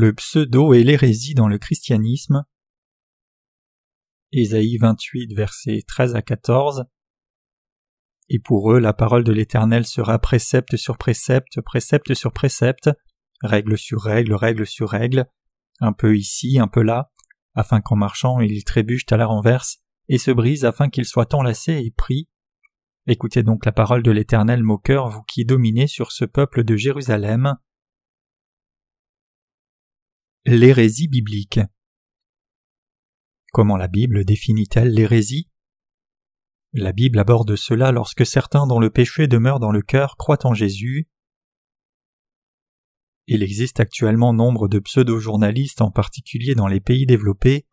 Le pseudo et l'hérésie dans le christianisme. Ésaïe 28, versets 13 à 14. Et pour eux, la parole de l'Éternel sera précepte sur précepte, précepte sur précepte, règle sur règle, règle sur règle, un peu ici, un peu là, afin qu'en marchant ils trébuchent à la renverse et se brisent afin qu'ils soient enlacés et pris. Écoutez donc la parole de l'Éternel moqueur, vous qui dominez sur ce peuple de Jérusalem. L'hérésie biblique. Comment la Bible définit-elle l'hérésie? La Bible aborde cela lorsque certains dont le péché demeure dans le cœur croient en Jésus. Il existe actuellement nombre de pseudo-journalistes, en particulier dans les pays développés.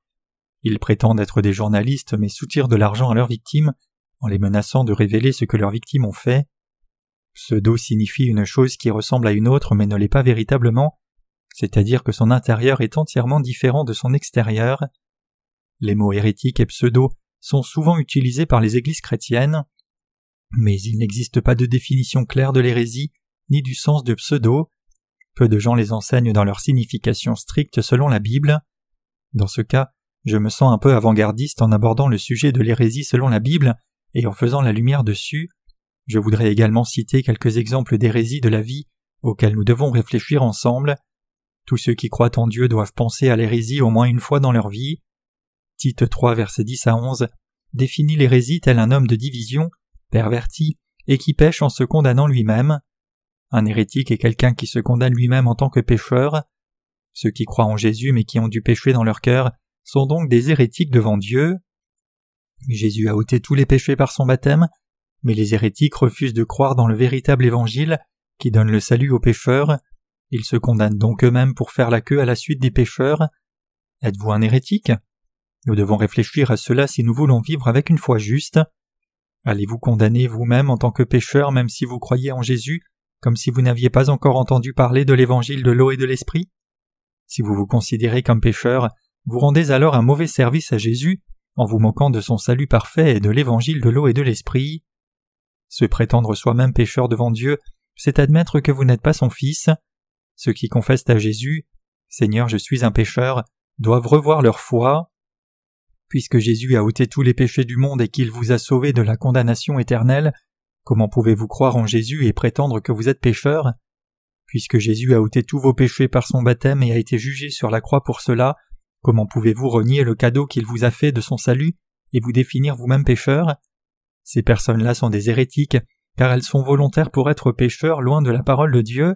Ils prétendent être des journalistes mais soutirent de l'argent à leurs victimes en les menaçant de révéler ce que leurs victimes ont fait. Pseudo signifie une chose qui ressemble à une autre mais ne l'est pas véritablement, c'est-à-dire que son intérieur est entièrement différent de son extérieur. Les mots hérétiques et pseudo sont souvent utilisés par les églises chrétiennes, mais il n'existe pas de définition claire de l'hérésie ni du sens de pseudo. Peu de gens les enseignent dans leur signification stricte selon la Bible. Dans ce cas, je me sens un peu avant-gardiste en abordant le sujet de l'hérésie selon la Bible et en faisant la lumière dessus. Je voudrais également citer quelques exemples d'hérésie de la vie auxquels nous devons réfléchir ensemble. Tous ceux qui croient en Dieu doivent penser à l'hérésie au moins une fois dans leur vie. Tite 3 verset 10 à 11 définit l'hérésie tel un homme de division, perverti, et qui pêche en se condamnant lui-même. Un hérétique est quelqu'un qui se condamne lui-même en tant que pécheur. Ceux qui croient en Jésus mais qui ont du péché dans leur cœur sont donc des hérétiques devant Dieu. Jésus a ôté tous les péchés par son baptême, mais les hérétiques refusent de croire dans le véritable évangile qui donne le salut aux pécheurs. Ils se condamnent donc eux-mêmes pour faire la queue à la suite des pécheurs. Êtes-vous un hérétique? Nous devons réfléchir à cela si nous voulons vivre avec une foi juste. Allez-vous condamner vous-même en tant que pécheur même si vous croyez en Jésus comme si vous n'aviez pas encore entendu parler de l'évangile de l'eau et de l'esprit? Si vous vous considérez comme pécheur, vous rendez alors un mauvais service à Jésus en vous moquant de son salut parfait et de l'évangile de l'eau et de l'esprit. Se prétendre soi-même pécheur devant Dieu, c'est admettre que vous n'êtes pas son fils. Ceux qui confessent à Jésus Seigneur, je suis un pécheur doivent revoir leur foi. Puisque Jésus a ôté tous les péchés du monde et qu'il vous a sauvé de la condamnation éternelle, Comment pouvez-vous croire en Jésus et prétendre que vous êtes pécheur? Puisque Jésus a ôté tous vos péchés par son baptême et a été jugé sur la croix pour cela, comment pouvez-vous renier le cadeau qu'il vous a fait de son salut et vous définir vous-même pécheur? Ces personnes-là sont des hérétiques, car elles sont volontaires pour être pécheurs loin de la parole de Dieu.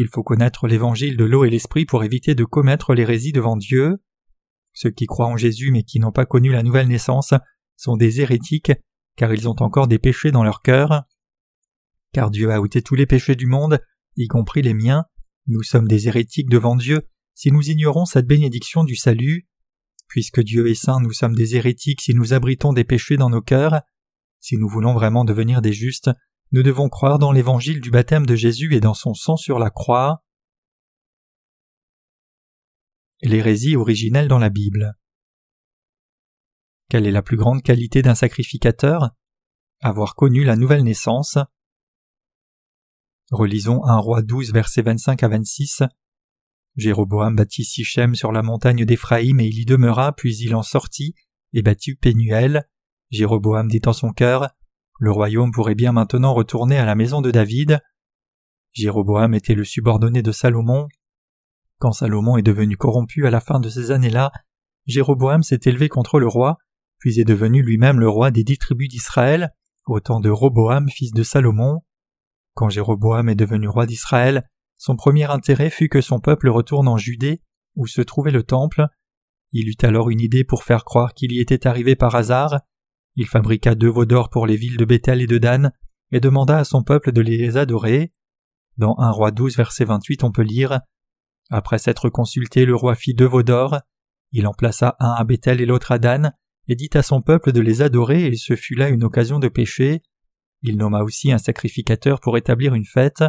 Il faut connaître l'évangile de l'eau et l'esprit pour éviter de commettre l'hérésie devant Dieu. Ceux qui croient en Jésus mais qui n'ont pas connu la nouvelle naissance sont des hérétiques car ils ont encore des péchés dans leur cœur. Car Dieu a ôté tous les péchés du monde, y compris les miens, nous sommes des hérétiques devant Dieu si nous ignorons cette bénédiction du salut. Puisque Dieu est saint, nous sommes des hérétiques si nous abritons des péchés dans nos cœurs. Si nous voulons vraiment devenir des justes, nous devons croire dans l'évangile du baptême de Jésus et dans son sang sur la croix. L'hérésie originelle dans la Bible. Quelle est la plus grande qualité d'un sacrificateur? Avoir connu la nouvelle naissance. Relisons un roi 12 versets 25 à 26. Jéroboam bâtit Sichem sur la montagne d'Éphraïm et il y demeura, puis il en sortit et bâtit Pénuel. Jéroboam dit en son cœur Le royaume pourrait bien maintenant retourner à la maison de David. Jéroboam était le subordonné de Salomon. Quand Salomon est devenu corrompu à la fin de ces années-là, Jéroboam s'est élevé contre le roi puis est devenu lui-même le roi des dix tribus d'Israël, au temps de Roboam, fils de Salomon. Quand Jéroboam est devenu roi d'Israël, son premier intérêt fut que son peuple retourne en Judée, où se trouvait le temple. Il eut alors une idée pour faire croire qu'il y était arrivé par hasard. Il fabriqua deux veaux d'or pour les villes de Bethel et de Dan, et demanda à son peuple de les adorer. Dans un roi 12 verset 28 on peut lire Après s'être consulté, le roi fit deux veaux d'or. Il en plaça un à Bethel et l'autre à Dan, et dit à son peuple de les adorer, et ce fut là une occasion de pécher. Il nomma aussi un sacrificateur pour établir une fête.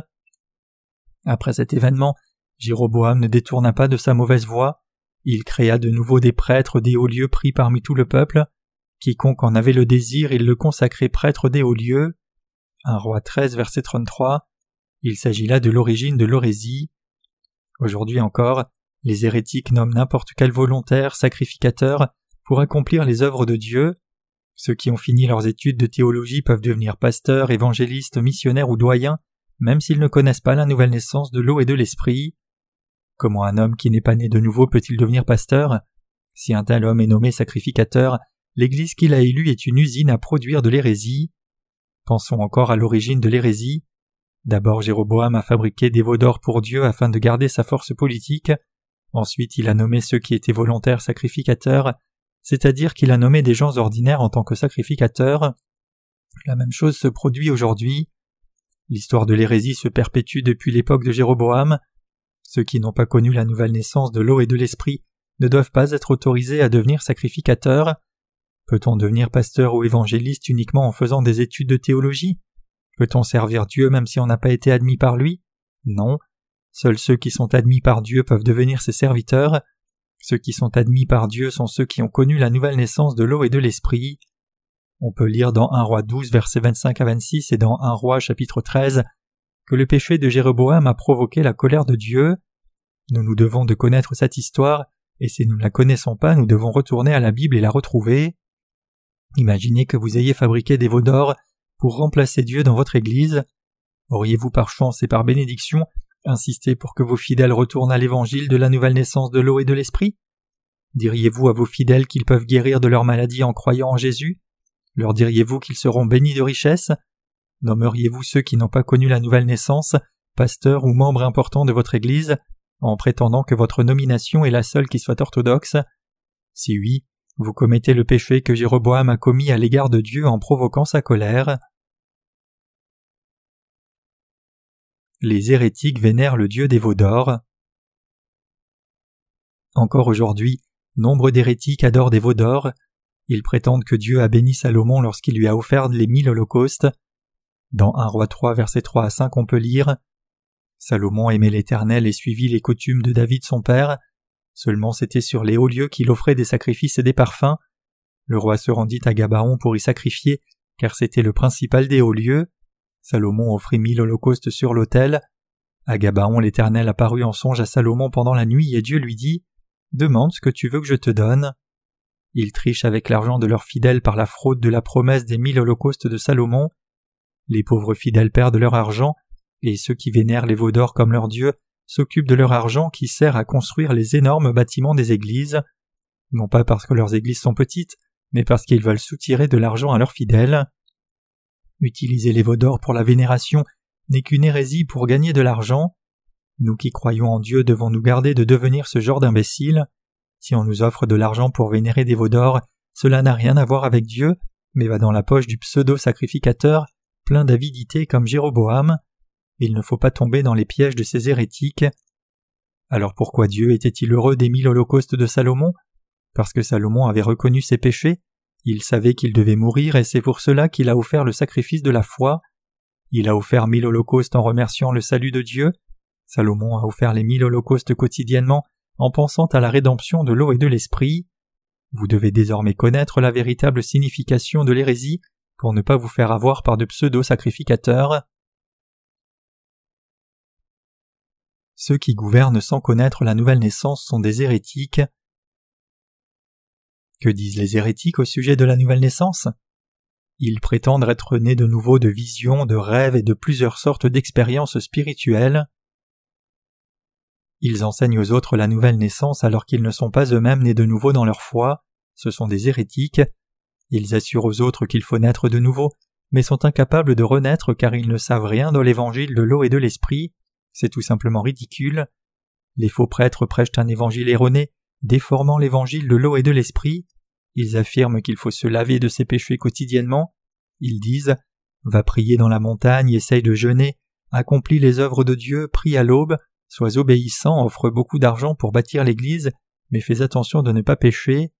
Après cet événement, Jéroboam ne détourna pas de sa mauvaise voie. Il créa de nouveau des prêtres des hauts lieux pris parmi tout le peuple. Quiconque en avait le désir, il le consacrait prêtre des hauts lieux. Un roi 13, verset 33. Il s'agit là de l'origine de l'orésie. Aujourd'hui encore, Les hérétiques nomment n'importe quel volontaire, sacrificateur, pour accomplir les œuvres de Dieu. Ceux qui ont fini leurs études de théologie peuvent devenir pasteurs, évangélistes, missionnaires ou doyens, même s'ils ne connaissent pas la nouvelle naissance de l'eau et de l'esprit. Comment un homme qui n'est pas né de nouveau peut-il devenir pasteur? Si un tel homme est nommé sacrificateur, l'Église qu'il a élue est une usine à produire de l'hérésie. Pensons encore à l'origine de l'hérésie. D'abord Jéroboam a fabriqué des veaux d'or pour Dieu afin de garder sa force politique. Ensuite il a nommé ceux qui étaient volontaires sacrificateurs, c'est-à-dire qu'il a nommé des gens ordinaires en tant que sacrificateurs. La même chose se produit aujourd'hui. L'histoire de l'hérésie se perpétue depuis l'époque de Jéroboam. Ceux qui n'ont pas connu la nouvelle naissance de l'eau et de l'esprit ne doivent pas être autorisés à devenir sacrificateurs. Peut-on devenir pasteur ou évangéliste uniquement en faisant des études de théologie? Peut-on servir Dieu même si on n'a pas été admis par lui? Non. Seuls ceux qui sont admis par Dieu peuvent devenir ses serviteurs. Ceux qui sont admis par Dieu sont ceux qui ont connu la nouvelle naissance de l'eau et de l'esprit. On peut lire dans 1 roi 12 versets 25 à 26 et dans 1 roi chapitre 13 que le péché de Jéroboam a provoqué la colère de Dieu. Nous nous devons de connaître cette histoire, et si nous ne la connaissons pas, nous devons retourner à la Bible et la retrouver. Imaginez que vous ayez fabriqué des veaux d'or pour remplacer Dieu dans votre Église. Auriez-vous par chance et par bénédiction insisté pour que vos fidèles retournent à l'évangile de la nouvelle naissance de l'eau et de l'esprit? Diriez-vous à vos fidèles qu'ils peuvent guérir de leur maladie en croyant en Jésus? Leur diriez-vous qu'ils seront bénis de richesses? Nommeriez-vous ceux qui n'ont pas connu la nouvelle naissance, pasteurs ou membres importants de votre Église, en prétendant que votre nomination est la seule qui soit orthodoxe? Si oui, vous commettez le péché que Jéroboam a commis à l'égard de Dieu en provoquant sa colère. Les hérétiques vénèrent le Dieu des veaux d'or. Encore aujourd'hui, nombre d'hérétiques adorent des veaux d'or, ils prétendent que Dieu a béni Salomon lorsqu'il lui a offert les mille holocaustes. Dans 1 roi 3 versets 3 à 5 on peut lire Salomon aimait l'Éternel et suivit les coutumes de David son père. Seulement c'était sur les hauts lieux qu'il offrait des sacrifices et des parfums. Le roi se rendit à Gabaon pour y sacrifier, car c'était le principal des hauts lieux. Salomon offrit mille holocaustes sur l'autel. À Gabaon l'Éternel apparut en songe à Salomon pendant la nuit et Dieu lui dit Demande ce que tu veux que je te donne. Ils trichent avec l'argent de leurs fidèles par la fraude de la promesse des mille holocaustes de Salomon. Les pauvres fidèles perdent leur argent, et ceux qui vénèrent les veaux comme leur Dieu s'occupent de leur argent qui sert à construire les énormes bâtiments des églises, non pas parce que leurs églises sont petites, mais parce qu'ils veulent soutirer de l'argent à leurs fidèles. Utiliser les veaux d'or pour la vénération n'est qu'une hérésie pour gagner de l'argent. Nous qui croyons en Dieu devons nous garder de devenir ce genre d'imbéciles. Si on nous offre de l'argent pour vénérer des veaux d'or, cela n'a rien à voir avec Dieu, mais va dans la poche du pseudo-sacrificateur, plein d'avidité comme Jéroboam. Il ne faut pas tomber dans les pièges de ces hérétiques. Alors pourquoi Dieu était-il heureux des mille holocaustes de Salomon? Parce que Salomon avait reconnu ses péchés, il savait qu'il devait mourir et c'est pour cela qu'il a offert le sacrifice de la foi. Il a offert mille holocaustes en remerciant le salut de Dieu. Salomon a offert les mille holocaustes quotidiennement en pensant à la rédemption de l'eau et de l'esprit. Vous devez désormais connaître la véritable signification de l'hérésie pour ne pas vous faire avoir par de pseudo-sacrificateurs. Ceux qui gouvernent sans connaître la nouvelle naissance sont des hérétiques. Que disent les hérétiques au sujet de la nouvelle naissance? Ils prétendent être nés de nouveau de visions, de rêves et de plusieurs sortes d'expériences spirituelles. Ils enseignent aux autres la nouvelle naissance alors qu'ils ne sont pas eux-mêmes nés de nouveau dans leur foi, ce sont des hérétiques. Ils assurent aux autres qu'il faut naître de nouveau, mais sont incapables de renaître car ils ne savent rien dans l'évangile de l'eau et de l'esprit, c'est tout simplement ridicule. Les faux prêtres prêchent un évangile erroné, déformant l'évangile de l'eau et de l'esprit. Ils affirment qu'il faut se laver de ses péchés quotidiennement. Ils disent Va prier dans la montagne, essaye de jeûner, accomplis les œuvres de Dieu, prie à l'aube, Sois obéissant, offre beaucoup d'argent pour bâtir l'Église, mais fais attention de ne pas pécher.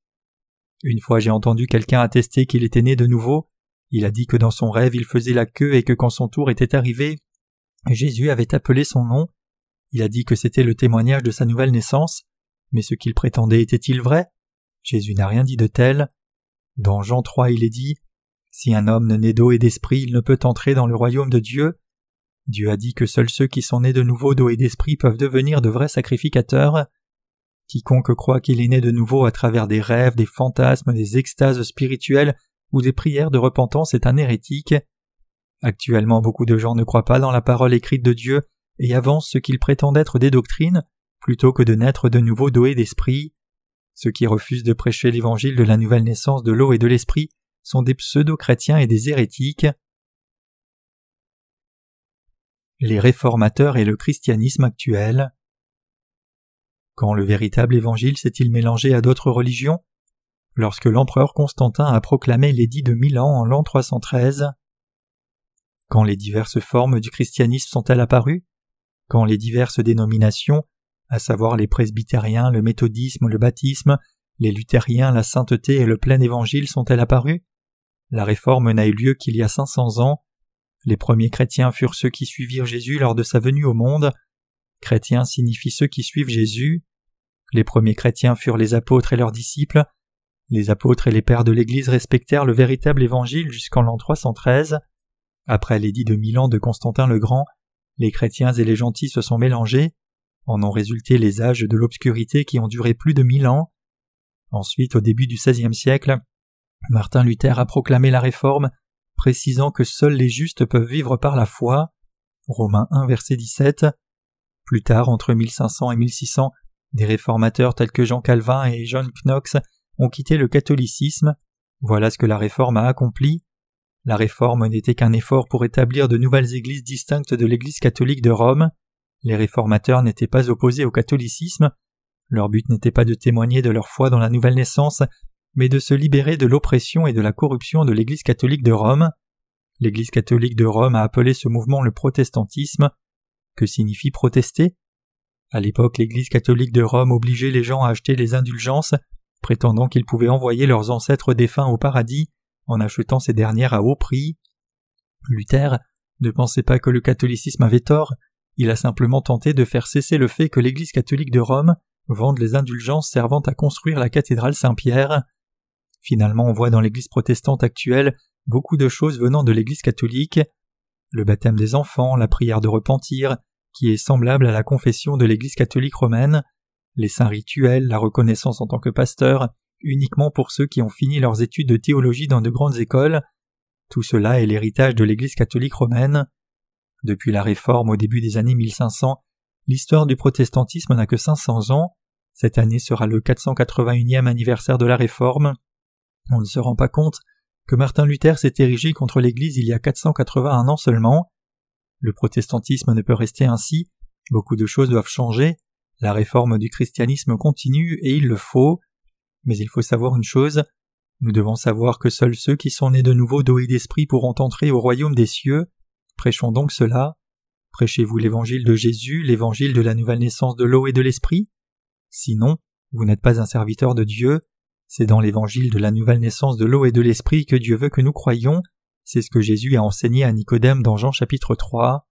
Une fois j'ai entendu quelqu'un attester qu'il était né de nouveau. Il a dit que dans son rêve il faisait la queue et que quand son tour était arrivé, Jésus avait appelé son nom. Il a dit que c'était le témoignage de sa nouvelle naissance, mais ce qu'il prétendait était-il vrai? Jésus n'a rien dit de tel. Dans Jean 3 il est dit Si un homme ne naît d'eau et d'esprit, il ne peut entrer dans le royaume de Dieu. Dieu a dit que seuls ceux qui sont nés de nouveau d'eau et d'esprit peuvent devenir de vrais sacrificateurs. Quiconque croit qu'il est né de nouveau à travers des rêves, des fantasmes, des extases spirituelles ou des prières de repentance est un hérétique. Actuellement beaucoup de gens ne croient pas dans la parole écrite de Dieu et avancent ce qu'ils prétendent être des doctrines plutôt que de naître de nouveau doués d'esprit. Ceux qui refusent de prêcher l'évangile de la nouvelle naissance de l'eau et de l'esprit sont des pseudo-chrétiens et des hérétiques. Les réformateurs et le christianisme actuel. Quand le véritable évangile s'est-il mélangé à d'autres religions? Lorsque l'empereur Constantin a proclamé l'édit de Milan en l'an 313. Quand les diverses formes du christianisme sont-elles apparues? Quand les diverses dénominations, à savoir les presbytériens, le méthodisme, le baptisme, les luthériens, la sainteté et le plein évangile sont-elles apparues? La réforme n'a eu lieu qu'il y a cinq cents ans. Les premiers chrétiens furent ceux qui suivirent Jésus lors de sa venue au monde. Chrétiens signifie ceux qui suivent Jésus. Les premiers chrétiens furent les apôtres et leurs disciples. Les apôtres et les pères de l'Église respectèrent le véritable évangile jusqu'en l'an 313. Après l'édit de Milan de Constantin le Grand, les chrétiens et les gentils se sont mélangés. En ont résulté les âges de l'obscurité qui ont duré plus de mille ans. Ensuite, au début du XVIe siècle, Martin Luther a proclamé la réforme, précisant que seuls les justes peuvent vivre par la foi. Romains 1 verset 17. Plus tard, entre 1500 et 1600, des réformateurs tels que Jean Calvin et John Knox ont quitté le catholicisme. Voilà ce que la réforme a accompli. La réforme n'était qu'un effort pour établir de nouvelles églises distinctes de l'Église catholique de Rome. Les réformateurs n'étaient pas opposés au catholicisme. Leur but n'était pas de témoigner de leur foi dans la nouvelle naissance, mais de se libérer de l'oppression et de la corruption de l'Église catholique de Rome. L'Église catholique de Rome a appelé ce mouvement le protestantisme. Que signifie protester? À l'époque, l'Église catholique de Rome obligeait les gens à acheter les indulgences, prétendant qu'ils pouvaient envoyer leurs ancêtres défunts au paradis en achetant ces dernières à haut prix. Luther ne pensait pas que le catholicisme avait tort, il a simplement tenté de faire cesser le fait que l'Église catholique de Rome vende les indulgences servant à construire la cathédrale Saint-Pierre. Finalement, on voit dans l'Église protestante actuelle beaucoup de choses venant de l'Église catholique, le baptême des enfants, la prière de repentir, qui est semblable à la confession de l'Église catholique romaine, les saints rituels, la reconnaissance en tant que pasteur, uniquement pour ceux qui ont fini leurs études de théologie dans de grandes écoles. Tout cela est l'héritage de l'Église catholique romaine. Depuis la Réforme au début des années 1500, l'histoire du protestantisme n'a que 500 ans. Cette année sera le 481e anniversaire de la Réforme. On ne se rend pas compte que Martin Luther s'est érigé contre l'Église il y a 481 ans seulement. Le protestantisme ne peut rester ainsi, beaucoup de choses doivent changer, la réforme du christianisme continue et il le faut. Mais il faut savoir une chose, nous devons savoir que seuls ceux qui sont nés de nouveau d'eau et d'esprit pourront entrer au royaume des cieux. Prêchons donc cela. Prêchez-vous l'évangile de Jésus, l'évangile de la nouvelle naissance de l'eau et de l'esprit? Sinon, vous n'êtes pas un serviteur de Dieu. C'est dans l'évangile de la nouvelle naissance de l'eau et de l'esprit que Dieu veut que nous croyions. C'est ce que Jésus a enseigné à Nicodème dans Jean chapitre 3.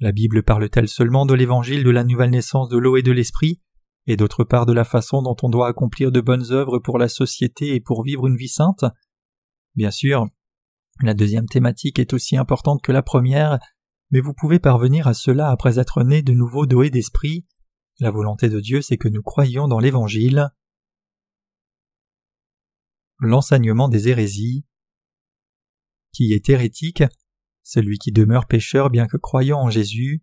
La Bible parle-t-elle seulement de l'évangile de la nouvelle naissance de l'eau et de l'esprit, et d'autre part de la façon dont on doit accomplir de bonnes œuvres pour la société et pour vivre une vie sainte Bien sûr, la deuxième thématique est aussi importante que la première, mais vous pouvez parvenir à cela après être né de nouveau et d'esprit. La volonté de Dieu, c'est que nous croyions dans l'Évangile. L'enseignement des hérésies. Qui est hérétique celui qui demeure pécheur bien que croyant en Jésus.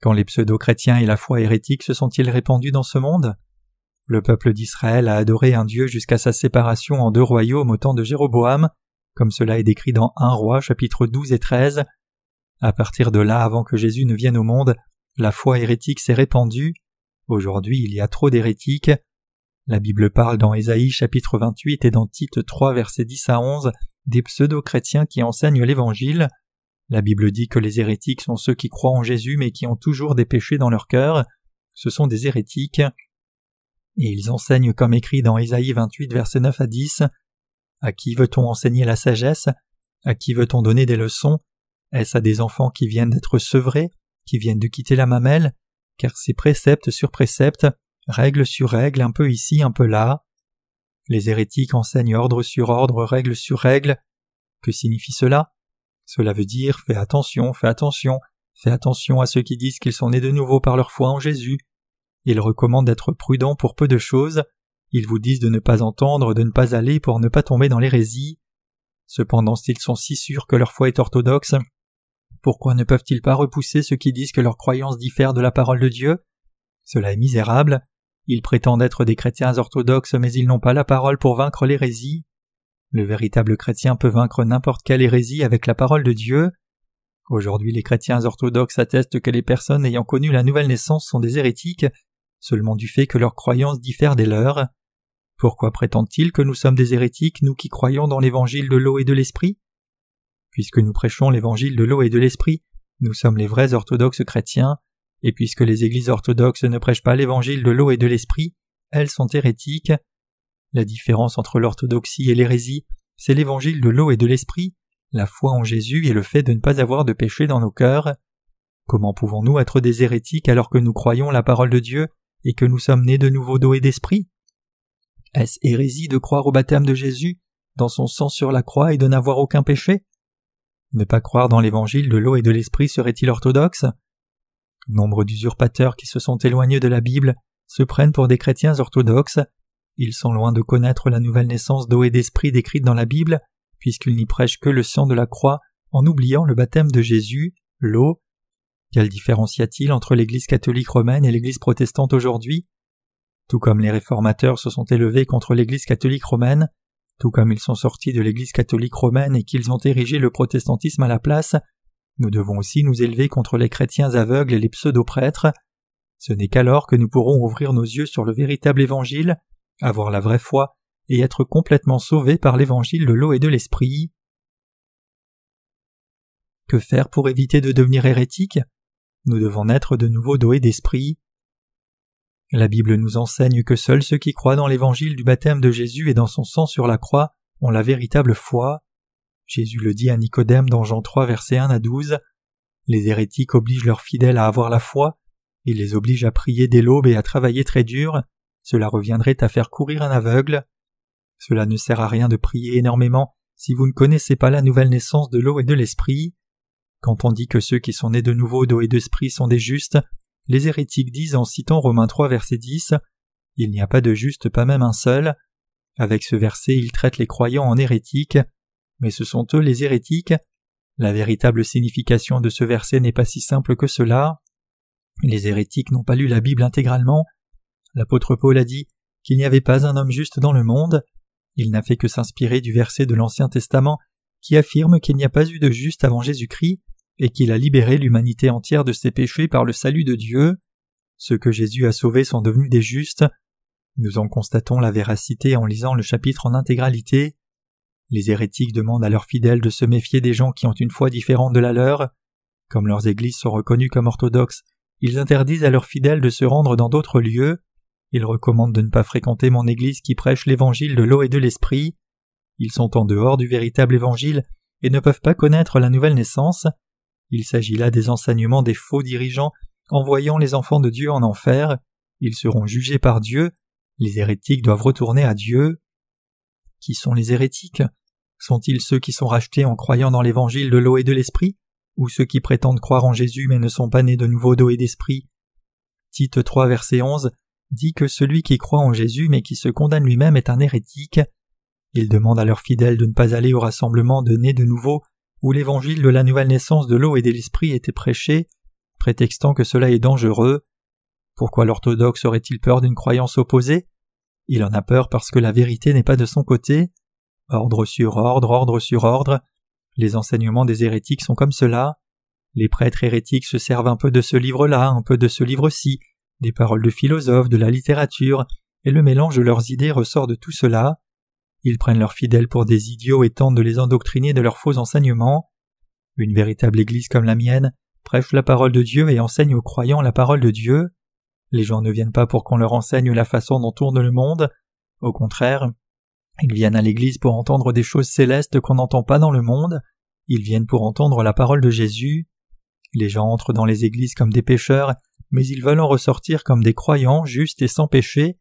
Quand les pseudo-chrétiens et la foi hérétique se sont-ils répandus dans ce monde? Le peuple d'Israël a adoré un Dieu jusqu'à sa séparation en deux royaumes au temps de Jéroboam, comme cela est décrit dans 1 roi chapitre 12 et 13. À partir de là, avant que Jésus ne vienne au monde, la foi hérétique s'est répandue. Aujourd'hui, il y a trop d'hérétiques. La Bible parle dans Ésaïe chapitre 28 et dans Tite 3 versets 10 à 11 des pseudo-chrétiens qui enseignent l'Évangile. La Bible dit que les hérétiques sont ceux qui croient en Jésus mais qui ont toujours des péchés dans leur cœur. Ce sont des hérétiques. Et ils enseignent comme écrit dans Ésaïe 28 versets 9 à 10. À qui veut-on enseigner la sagesse? À qui veut-on donner des leçons? Est-ce à des enfants qui viennent d'être sevrés, qui viennent de quitter la mamelle? Car c'est précepte sur précepte, règle sur règle, un peu ici, un peu là. Les hérétiques enseignent ordre sur ordre, règle sur règle. Que signifie cela? Cela veut dire fais attention, fais attention, fais attention à ceux qui disent qu'ils sont nés de nouveau par leur foi en Jésus. Ils recommandent d'être prudents pour peu de choses, ils vous disent de ne pas entendre, de ne pas aller pour ne pas tomber dans l'hérésie. Cependant s'ils sont si sûrs que leur foi est orthodoxe, pourquoi ne peuvent-ils pas repousser ceux qui disent que leur croyance diffère de la parole de Dieu? Cela est misérable. Ils prétendent être des chrétiens orthodoxes mais ils n'ont pas la parole pour vaincre l'hérésie. Le véritable chrétien peut vaincre n'importe quelle hérésie avec la parole de Dieu. Aujourd'hui les chrétiens orthodoxes attestent que les personnes ayant connu la nouvelle naissance sont des hérétiques seulement du fait que leurs croyances diffèrent des leurs. Pourquoi prétendent-ils que nous sommes des hérétiques, nous qui croyons dans l'évangile de l'eau et de l'esprit? Puisque nous prêchons l'évangile de l'eau et de l'esprit, nous sommes les vrais orthodoxes chrétiens, et puisque les églises orthodoxes ne prêchent pas l'évangile de l'eau et de l'esprit, elles sont hérétiques. La différence entre l'orthodoxie et l'hérésie, c'est l'évangile de l'eau et de l'esprit, la foi en Jésus et le fait de ne pas avoir de péché dans nos cœurs. Comment pouvons-nous être des hérétiques alors que nous croyons la parole de Dieu et que nous sommes nés de nouveau d'eau et d'esprit? Est-ce hérésie de croire au baptême de Jésus, dans son sang sur la croix et de n'avoir aucun péché? Ne pas croire dans l'évangile de l'eau et de l'esprit serait-il orthodoxe? Nombre d'usurpateurs qui se sont éloignés de la Bible se prennent pour des chrétiens orthodoxes. Ils sont loin de connaître la nouvelle naissance d'eau et d'esprit décrite dans la Bible, puisqu'ils n'y prêchent que le sang de la croix en oubliant le baptême de Jésus, l'eau, quelle différence y a-t-il entre l'Église catholique romaine et l'Église protestante aujourd'hui? Tout comme les réformateurs se sont élevés contre l'Église catholique romaine, tout comme ils sont sortis de l'Église catholique romaine et qu'ils ont érigé le protestantisme à la place, nous devons aussi nous élever contre les chrétiens aveugles et les pseudo-prêtres. Ce n'est qu'alors que nous pourrons ouvrir nos yeux sur le véritable évangile, avoir la vraie foi et être complètement sauvés par l'évangile de l'eau et de l'esprit. Que faire pour éviter de devenir hérétique? Nous devons naître de nouveau doués d'esprit. La Bible nous enseigne que seuls ceux qui croient dans l'évangile du baptême de Jésus et dans son sang sur la croix ont la véritable foi. Jésus le dit à Nicodème dans Jean 3 versets 1 à 12. Les hérétiques obligent leurs fidèles à avoir la foi, ils les obligent à prier dès l'aube et à travailler très dur, cela reviendrait à faire courir un aveugle. Cela ne sert à rien de prier énormément si vous ne connaissez pas la nouvelle naissance de l'eau et de l'esprit. Quand on dit que ceux qui sont nés de nouveau d'eau et d'esprit sont des justes, les hérétiques disent en citant Romains 3 verset 10 Il n'y a pas de juste, pas même un seul. Avec ce verset, ils traitent les croyants en hérétiques, mais ce sont eux les hérétiques. La véritable signification de ce verset n'est pas si simple que cela. Les hérétiques n'ont pas lu la Bible intégralement. L'apôtre Paul a dit qu'il n'y avait pas un homme juste dans le monde. Il n'a fait que s'inspirer du verset de l'Ancien Testament qui affirme qu'il n'y a pas eu de juste avant Jésus-Christ et qu'il a libéré l'humanité entière de ses péchés par le salut de Dieu. Ceux que Jésus a sauvés sont devenus des justes. Nous en constatons la véracité en lisant le chapitre en intégralité. Les hérétiques demandent à leurs fidèles de se méfier des gens qui ont une foi différente de la leur. Comme leurs églises sont reconnues comme orthodoxes, ils interdisent à leurs fidèles de se rendre dans d'autres lieux. Ils recommandent de ne pas fréquenter mon église qui prêche l'évangile de l'eau et de l'esprit. Ils sont en dehors du véritable évangile et ne peuvent pas connaître la nouvelle naissance. Il s'agit là des enseignements des faux dirigeants envoyant les enfants de Dieu en enfer. Ils seront jugés par Dieu. Les hérétiques doivent retourner à Dieu. Qui sont les hérétiques? Sont-ils ceux qui sont rachetés en croyant dans l'évangile de l'eau et de l'esprit? Ou ceux qui prétendent croire en Jésus mais ne sont pas nés de nouveau d'eau et d'esprit? Tite 3 verset 11 dit que celui qui croit en Jésus mais qui se condamne lui-même est un hérétique. Il demande à leurs fidèles de ne pas aller au rassemblement de nés de nouveau où l'évangile de la nouvelle naissance de l'eau et de l'esprit était prêché, prétextant que cela est dangereux. Pourquoi l'orthodoxe aurait-il peur d'une croyance opposée? Il en a peur parce que la vérité n'est pas de son côté. Ordre sur ordre, ordre sur ordre. Les enseignements des hérétiques sont comme cela. Les prêtres hérétiques se servent un peu de ce livre-là, un peu de ce livre-ci, des paroles de philosophes, de la littérature, et le mélange de leurs idées ressort de tout cela. Ils prennent leurs fidèles pour des idiots et tentent de les endoctriner de leurs faux enseignements. Une véritable Église comme la mienne prêche la parole de Dieu et enseigne aux croyants la parole de Dieu. Les gens ne viennent pas pour qu'on leur enseigne la façon dont tourne le monde. Au contraire, ils viennent à l'Église pour entendre des choses célestes qu'on n'entend pas dans le monde. Ils viennent pour entendre la parole de Jésus. Les gens entrent dans les églises comme des pécheurs, mais ils veulent en ressortir comme des croyants justes et sans péché.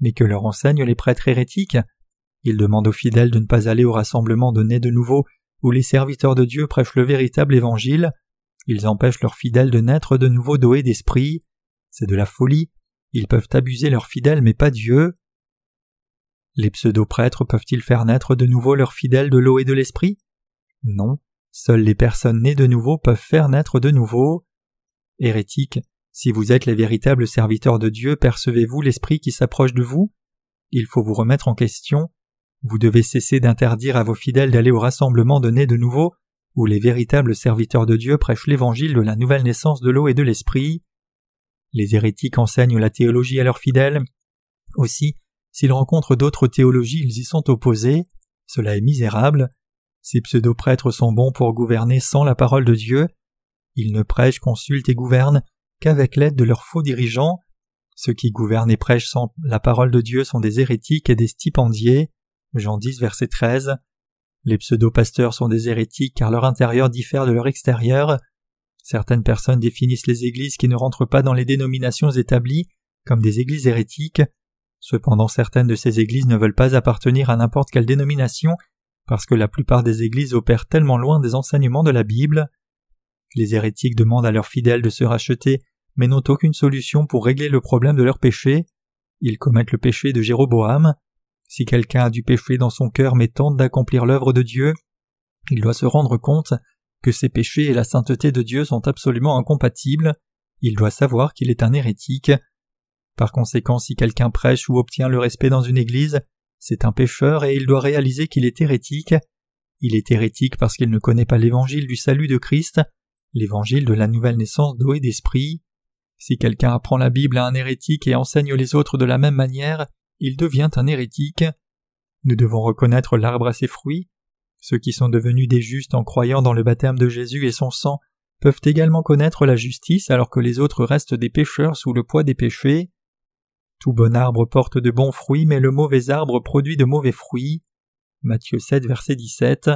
Mais que leur enseignent les prêtres hérétiques il demande aux fidèles de ne pas aller au rassemblement de nés de nouveau où les serviteurs de Dieu prêchent le véritable évangile. Ils empêchent leurs fidèles de naître de nouveau doués d'esprit. C'est de la folie. Ils peuvent abuser leurs fidèles mais pas Dieu. Les pseudo-prêtres peuvent-ils faire naître de nouveau leurs fidèles de l'eau et de l'esprit? Non, seules les personnes nées de nouveau peuvent faire naître de nouveau. Hérétique, si vous êtes les véritables serviteurs de Dieu, percevez-vous l'esprit qui s'approche de vous? Il faut vous remettre en question. Vous devez cesser d'interdire à vos fidèles d'aller au rassemblement de de nouveau, où les véritables serviteurs de Dieu prêchent l'évangile de la nouvelle naissance de l'eau et de l'esprit. Les hérétiques enseignent la théologie à leurs fidèles. Aussi, s'ils rencontrent d'autres théologies, ils y sont opposés. Cela est misérable. Ces pseudo-prêtres sont bons pour gouverner sans la parole de Dieu. Ils ne prêchent, consultent et gouvernent qu'avec l'aide de leurs faux dirigeants. Ceux qui gouvernent et prêchent sans la parole de Dieu sont des hérétiques et des stipendiers. Jean 10, verset 13. Les pseudo-pasteurs sont des hérétiques car leur intérieur diffère de leur extérieur. Certaines personnes définissent les églises qui ne rentrent pas dans les dénominations établies comme des églises hérétiques. Cependant certaines de ces églises ne veulent pas appartenir à n'importe quelle dénomination parce que la plupart des églises opèrent tellement loin des enseignements de la Bible. Les hérétiques demandent à leurs fidèles de se racheter, mais n'ont aucune solution pour régler le problème de leur péché. Ils commettent le péché de Jéroboam. Si quelqu'un a du péché dans son cœur mais tente d'accomplir l'œuvre de Dieu, il doit se rendre compte que ses péchés et la sainteté de Dieu sont absolument incompatibles. Il doit savoir qu'il est un hérétique. Par conséquent, si quelqu'un prêche ou obtient le respect dans une église, c'est un pécheur et il doit réaliser qu'il est hérétique. Il est hérétique parce qu'il ne connaît pas l'évangile du salut de Christ, l'évangile de la nouvelle naissance et d'esprit. Si quelqu'un apprend la Bible à un hérétique et enseigne les autres de la même manière, il devient un hérétique. Nous devons reconnaître l'arbre à ses fruits. Ceux qui sont devenus des justes en croyant dans le baptême de Jésus et son sang peuvent également connaître la justice alors que les autres restent des pécheurs sous le poids des péchés. Tout bon arbre porte de bons fruits, mais le mauvais arbre produit de mauvais fruits. Matthieu 7, verset 17.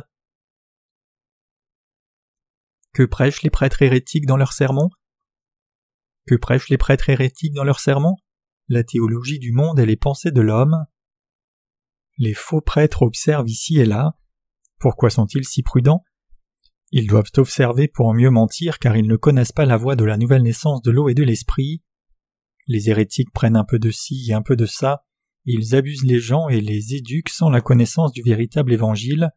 Que prêchent les prêtres hérétiques dans leurs sermons? Que prêchent les prêtres hérétiques dans leurs sermons? La théologie du monde et les pensées de l'homme. Les faux prêtres observent ici et là. Pourquoi sont-ils si prudents? Ils doivent observer pour mieux mentir car ils ne connaissent pas la voie de la nouvelle naissance de l'eau et de l'esprit. Les hérétiques prennent un peu de ci et un peu de ça, ils abusent les gens et les éduquent sans la connaissance du véritable évangile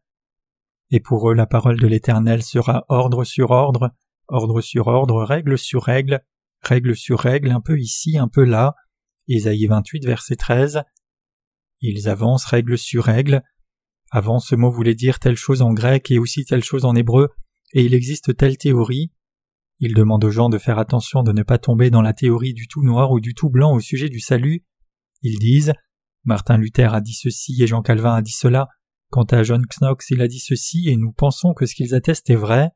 et pour eux la parole de l'Éternel sera ordre sur ordre, ordre sur ordre, règle sur règle, règle sur règle, un peu ici, un peu là. Ésaïe 28, verset 13. Ils avancent règle sur règle. Avant, ce mot voulait dire telle chose en grec et aussi telle chose en hébreu, et il existe telle théorie. Ils demandent aux gens de faire attention de ne pas tomber dans la théorie du tout noir ou du tout blanc au sujet du salut. Ils disent Martin Luther a dit ceci et Jean Calvin a dit cela, Quant à John Knox, il a dit ceci et nous pensons que ce qu'ils attestent est vrai.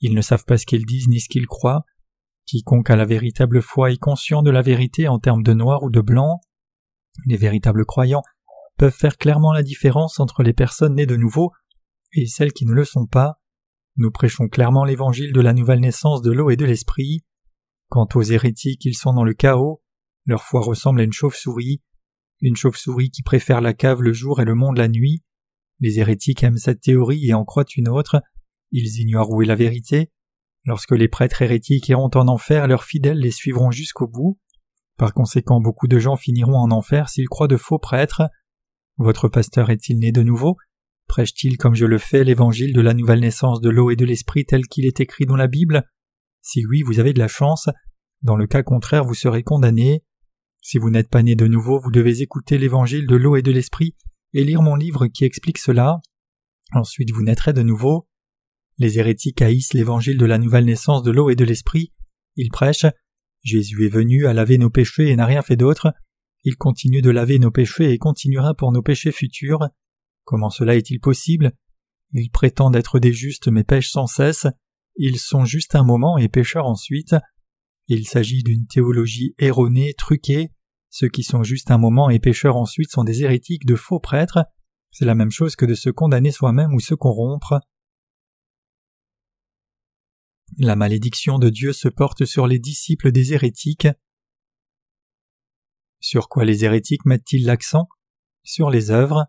Ils ne savent pas ce qu'ils disent ni ce qu'ils croient. Quiconque a la véritable foi est conscient de la vérité en termes de noir ou de blanc. Les véritables croyants peuvent faire clairement la différence entre les personnes nées de nouveau et celles qui ne le sont pas. Nous prêchons clairement l'évangile de la nouvelle naissance de l'eau et de l'esprit. Quant aux hérétiques, ils sont dans le chaos. Leur foi ressemble à une chauve-souris, une chauve-souris qui préfère la cave le jour et le monde la nuit. Les hérétiques aiment cette théorie et en croient une autre. Ils ignorent où est la vérité. Lorsque les prêtres hérétiques iront en enfer, leurs fidèles les suivront jusqu'au bout. Par conséquent, beaucoup de gens finiront en enfer s'ils croient de faux prêtres. Votre pasteur est-il né de nouveau? Prêche-t-il comme je le fais l'évangile de la nouvelle naissance de l'eau et de l'esprit tel qu'il est écrit dans la Bible? Si oui, vous avez de la chance. Dans le cas contraire, vous serez condamné. Si vous n'êtes pas né de nouveau, vous devez écouter l'évangile de l'eau et de l'esprit et lire mon livre qui explique cela. Ensuite vous naîtrez de nouveau. Les hérétiques haïssent l'évangile de la nouvelle naissance de l'eau et de l'esprit. Ils prêchent Jésus est venu à laver nos péchés et n'a rien fait d'autre. Il continue de laver nos péchés et continuera pour nos péchés futurs. Comment cela est-il possible? Ils prétendent être des justes mais pêchent sans cesse. Ils sont juste un moment et pécheurs ensuite. Il s'agit d'une théologie erronée, truquée, ceux qui sont juste un moment et pécheurs ensuite sont des hérétiques de faux prêtres. C'est la même chose que de se condamner soi-même ou se corrompre. La malédiction de Dieu se porte sur les disciples des hérétiques. Sur quoi les hérétiques mettent-ils l'accent? Sur les œuvres.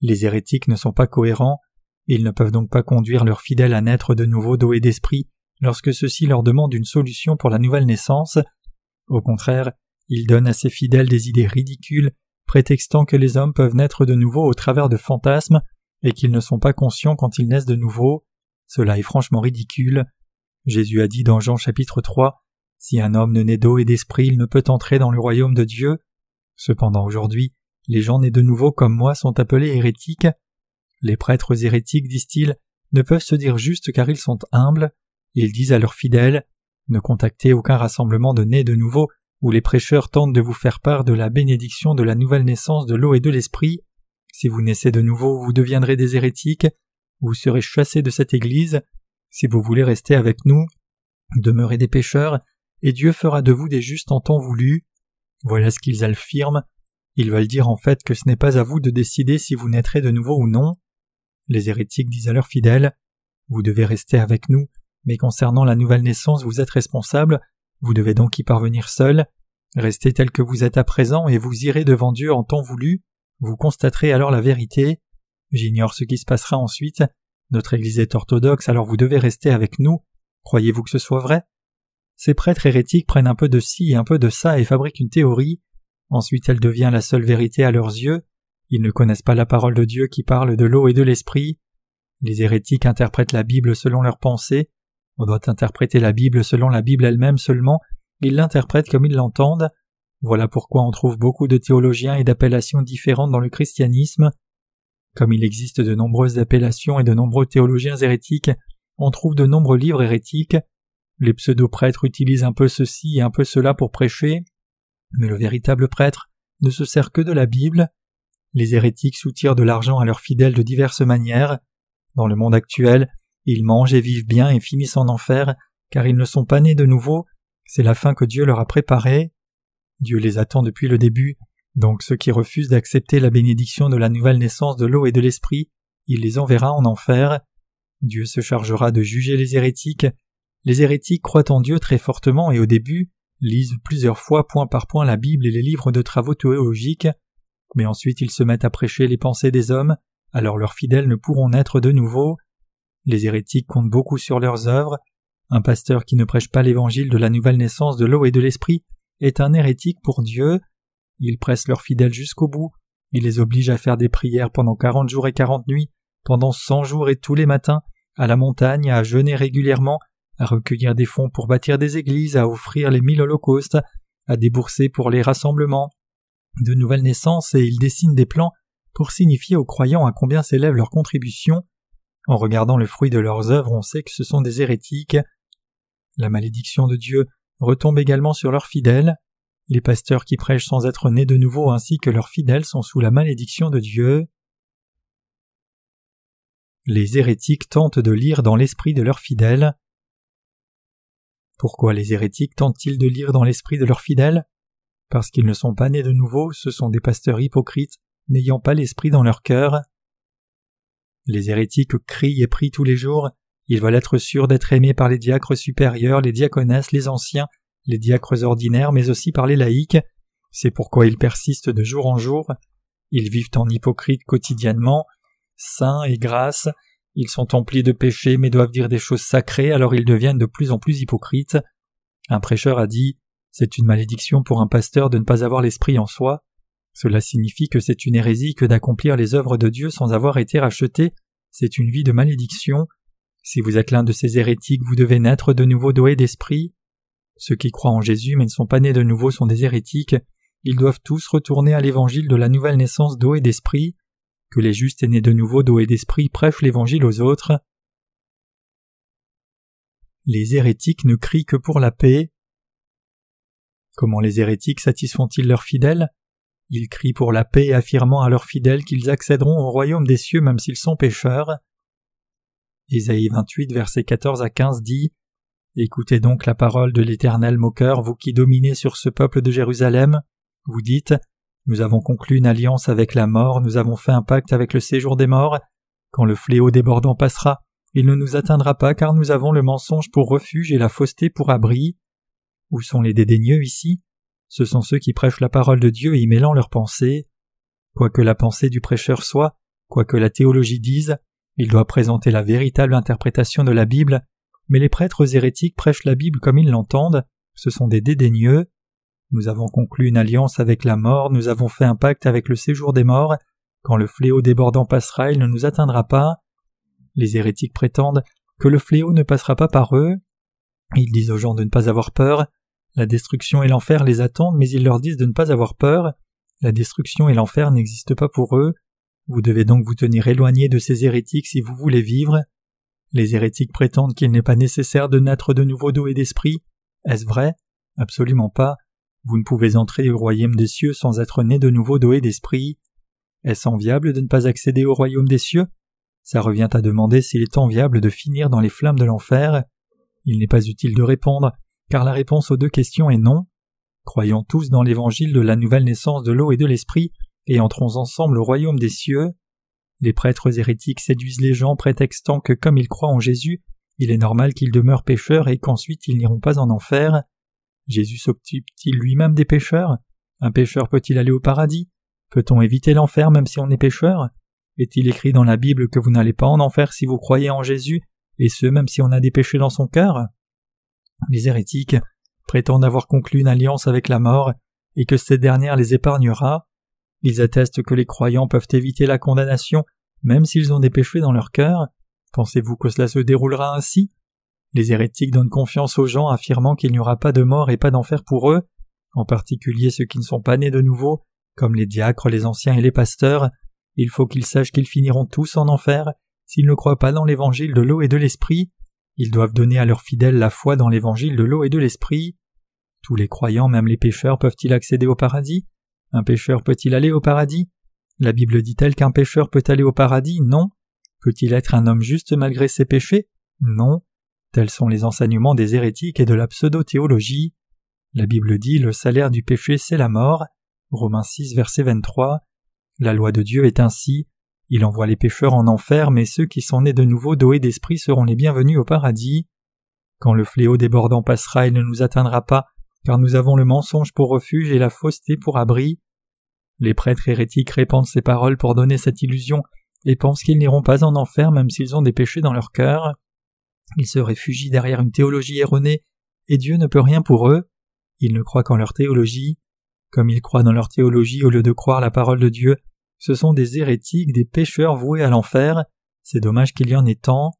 Les hérétiques ne sont pas cohérents, ils ne peuvent donc pas conduire leurs fidèles à naître de nouveau d'eau et d'esprit lorsque ceux-ci leur demandent une solution pour la nouvelle naissance. Au contraire, Ils donnent à ses fidèles des idées ridicules, prétextant que les hommes peuvent naître de nouveau au travers de fantasmes et qu'ils ne sont pas conscients quand ils naissent de nouveau. Cela est franchement ridicule. Jésus a dit dans Jean chapitre 3 Si un homme ne naît d'eau et d'esprit, il ne peut entrer dans le royaume de Dieu. Cependant aujourd'hui, les gens nés de nouveau comme moi sont appelés hérétiques. Les prêtres hérétiques, disent-ils, ne peuvent se dire juste car ils sont humbles. Ils disent à leurs fidèles Ne contactez aucun rassemblement de nés de nouveau où les prêcheurs tentent de vous faire part de la bénédiction de la nouvelle naissance de l'eau et de l'esprit. Si vous naissez de nouveau, vous deviendrez des hérétiques, vous serez chassés de cette Église. Si vous voulez rester avec nous, demeurez des pécheurs, et Dieu fera de vous des justes en temps voulu. Voilà ce qu'ils affirment. Ils veulent dire en fait que ce n'est pas à vous de décider si vous naîtrez de nouveau ou non. Les hérétiques disent à leurs fidèles Vous devez rester avec nous, mais concernant la nouvelle naissance, vous êtes responsable, vous devez donc y parvenir seul. Restez tel que vous êtes à présent et vous irez devant Dieu en temps voulu. Vous constaterez alors la vérité. J'ignore ce qui se passera ensuite. Notre Église est orthodoxe, alors vous devez rester avec nous. Croyez-vous que ce soit vrai? Ces prêtres hérétiques prennent un peu de ci et un peu de ça et fabriquent une théorie. Ensuite elle devient la seule vérité à leurs yeux. Ils ne connaissent pas la parole de Dieu qui parle de l'eau et de l'esprit. Les hérétiques interprètent la Bible selon leurs pensées. On doit interpréter la Bible selon la Bible elle-même seulement, ils l'interprètent comme ils l'entendent. Voilà pourquoi on trouve beaucoup de théologiens et d'appellations différentes dans le christianisme. Comme il existe de nombreuses appellations et de nombreux théologiens hérétiques, on trouve de nombreux livres hérétiques. Les pseudo-prêtres utilisent un peu ceci et un peu cela pour prêcher, mais le véritable prêtre ne se sert que de la Bible. Les hérétiques soutirent de l'argent à leurs fidèles de diverses manières. Dans le monde actuel, ils mangent et vivent bien et finissent en enfer, car ils ne sont pas nés de nouveau, c'est la fin que Dieu leur a préparée. Dieu les attend depuis le début, donc ceux qui refusent d'accepter la bénédiction de la nouvelle naissance de l'eau et de l'esprit, il les enverra en enfer. Dieu se chargera de juger les hérétiques. Les hérétiques croient en Dieu très fortement et au début lisent plusieurs fois point par point la Bible et les livres de travaux théologiques, mais ensuite ils se mettent à prêcher les pensées des hommes, alors leurs fidèles ne pourront naître de nouveau. Les hérétiques comptent beaucoup sur leurs œuvres. Un pasteur qui ne prêche pas l'évangile de la nouvelle naissance de l'eau et de l'esprit est un hérétique pour Dieu. Ils pressent leurs fidèles jusqu'au bout. Ils les obligent à faire des prières pendant quarante jours et quarante nuits, pendant cent jours et tous les matins, à la montagne, à jeûner régulièrement, à recueillir des fonds pour bâtir des églises, à offrir les mille holocaustes, à débourser pour les rassemblements de nouvelles naissances et ils dessinent des plans pour signifier aux croyants à combien s'élève leur contribution. En regardant le fruit de leurs œuvres, on sait que ce sont des hérétiques. La malédiction de Dieu retombe également sur leurs fidèles. Les pasteurs qui prêchent sans être nés de nouveau ainsi que leurs fidèles sont sous la malédiction de Dieu. Les hérétiques tentent de lire dans l'esprit de leurs fidèles. Pourquoi les hérétiques tentent-ils de lire dans l'esprit de leurs fidèles? Parce qu'ils ne sont pas nés de nouveau, ce sont des pasteurs hypocrites, n'ayant pas l'esprit dans leur cœur. Les hérétiques crient et prient tous les jours, ils veulent être sûrs d'être aimés par les diacres supérieurs, les diaconesses, les anciens, les diacres ordinaires, mais aussi par les laïcs. C'est pourquoi ils persistent de jour en jour. Ils vivent en hypocrite quotidiennement, saints et grâces. Ils sont emplis de péchés mais doivent dire des choses sacrées, alors ils deviennent de plus en plus hypocrites. Un prêcheur a dit C'est une malédiction pour un pasteur de ne pas avoir l'esprit en soi. Cela signifie que c'est une hérésie que d'accomplir les œuvres de Dieu sans avoir été racheté, c'est une vie de malédiction. Si vous êtes l'un de ces hérétiques, vous devez naître de nouveau doué d'esprit. Ceux qui croient en Jésus mais ne sont pas nés de nouveau sont des hérétiques. Ils doivent tous retourner à l'évangile de la nouvelle naissance d'eau d'esprit. Que les justes et nés de nouveau d'eau d'esprit prêchent l'évangile aux autres. Les hérétiques ne crient que pour la paix. Comment les hérétiques satisfont-ils leurs fidèles? Ils crient pour la paix, affirmant à leurs fidèles qu'ils accéderont au royaume des cieux même s'ils sont pécheurs. Isaïe 28, versets 14 à 15 dit Écoutez donc la parole de l'Éternel moqueur, vous qui dominez sur ce peuple de Jérusalem. Vous dites Nous avons conclu une alliance avec la mort, nous avons fait un pacte avec le séjour des morts. Quand le fléau débordant passera, il ne nous atteindra pas car nous avons le mensonge pour refuge et la fausseté pour abri. Où sont les dédaigneux ici? Ce sont ceux qui prêchent la parole de Dieu y mêlant leurs pensées. Quoi que la pensée du prêcheur soit, quoi que la théologie dise, il doit présenter la véritable interprétation de la Bible, mais les prêtres hérétiques prêchent la Bible comme ils l'entendent, ce sont des dédaigneux. Nous avons conclu une alliance avec la mort, nous avons fait un pacte avec le séjour des morts, quand le fléau débordant passera, il ne nous atteindra pas. Les hérétiques prétendent que le fléau ne passera pas par eux. Ils disent aux gens de ne pas avoir peur. La destruction et l'enfer les attendent, mais ils leur disent de ne pas avoir peur. La destruction et l'enfer n'existent pas pour eux. Vous devez donc vous tenir éloigné de ces hérétiques si vous voulez vivre. Les hérétiques prétendent qu'il n'est pas nécessaire de naître de nouveau d'eau et d'esprit. Est-ce vrai? Absolument pas. Vous ne pouvez entrer au royaume des cieux sans être né de nouveau d'eau et d'esprit. Est-ce enviable de ne pas accéder au royaume des cieux? Ça revient à demander s'il est enviable de finir dans les flammes de l'enfer. Il n'est pas utile de répondre, car la réponse aux deux questions est non. Croyons tous dans l'évangile de la nouvelle naissance de l'eau et de l'esprit, et entrons ensemble au royaume des cieux. Les prêtres hérétiques séduisent les gens prétextant que comme ils croient en Jésus, il est normal qu'ils demeurent pécheurs et qu'ensuite ils n'iront pas en enfer. Jésus s'occupe-t-il lui-même des pécheurs? Un pécheur peut-il aller au paradis? Peut-on éviter l'enfer même si on est pécheur? Est-il écrit dans la Bible que vous n'allez pas en enfer si vous croyez en Jésus, et ce même si on a des péchés dans son cœur? Les hérétiques prétendent avoir conclu une alliance avec la mort, et que cette dernière les épargnera. Ils attestent que les croyants peuvent éviter la condamnation même s'ils ont des péchés dans leur cœur. Pensez-vous que cela se déroulera ainsi? Les hérétiques donnent confiance aux gens affirmant qu'il n'y aura pas de mort et pas d'enfer pour eux, en particulier ceux qui ne sont pas nés de nouveau, comme les diacres, les anciens et les pasteurs, il faut qu'ils sachent qu'ils finiront tous en enfer s'ils ne croient pas dans l'évangile de l'eau et de l'esprit. Ils doivent donner à leurs fidèles la foi dans l'évangile de l'eau et de l'esprit. Tous les croyants, même les pécheurs, peuvent-ils accéder au paradis? Un pécheur peut-il aller au paradis? La Bible dit-elle qu'un pécheur peut aller au paradis? Non. Peut-il être un homme juste malgré ses péchés? Non. Tels sont les enseignements des hérétiques et de la pseudo-théologie. La Bible dit le salaire du péché c'est la mort. Romains 6, verset 23. La loi de Dieu est ainsi. Il envoie les pécheurs en enfer, mais ceux qui sont nés de nouveau et d'esprit seront les bienvenus au paradis. Quand le fléau débordant passera, il ne nous atteindra pas, car nous avons le mensonge pour refuge et la fausseté pour abri. Les prêtres hérétiques répandent ces paroles pour donner cette illusion et pensent qu'ils n'iront pas en enfer même s'ils ont des péchés dans leur cœur. Ils se réfugient derrière une théologie erronée, et Dieu ne peut rien pour eux. Ils ne croient qu'en leur théologie. Comme ils croient dans leur théologie au lieu de croire la parole de Dieu, ce sont des hérétiques, des pécheurs voués à l'enfer. C'est dommage qu'il y en ait tant.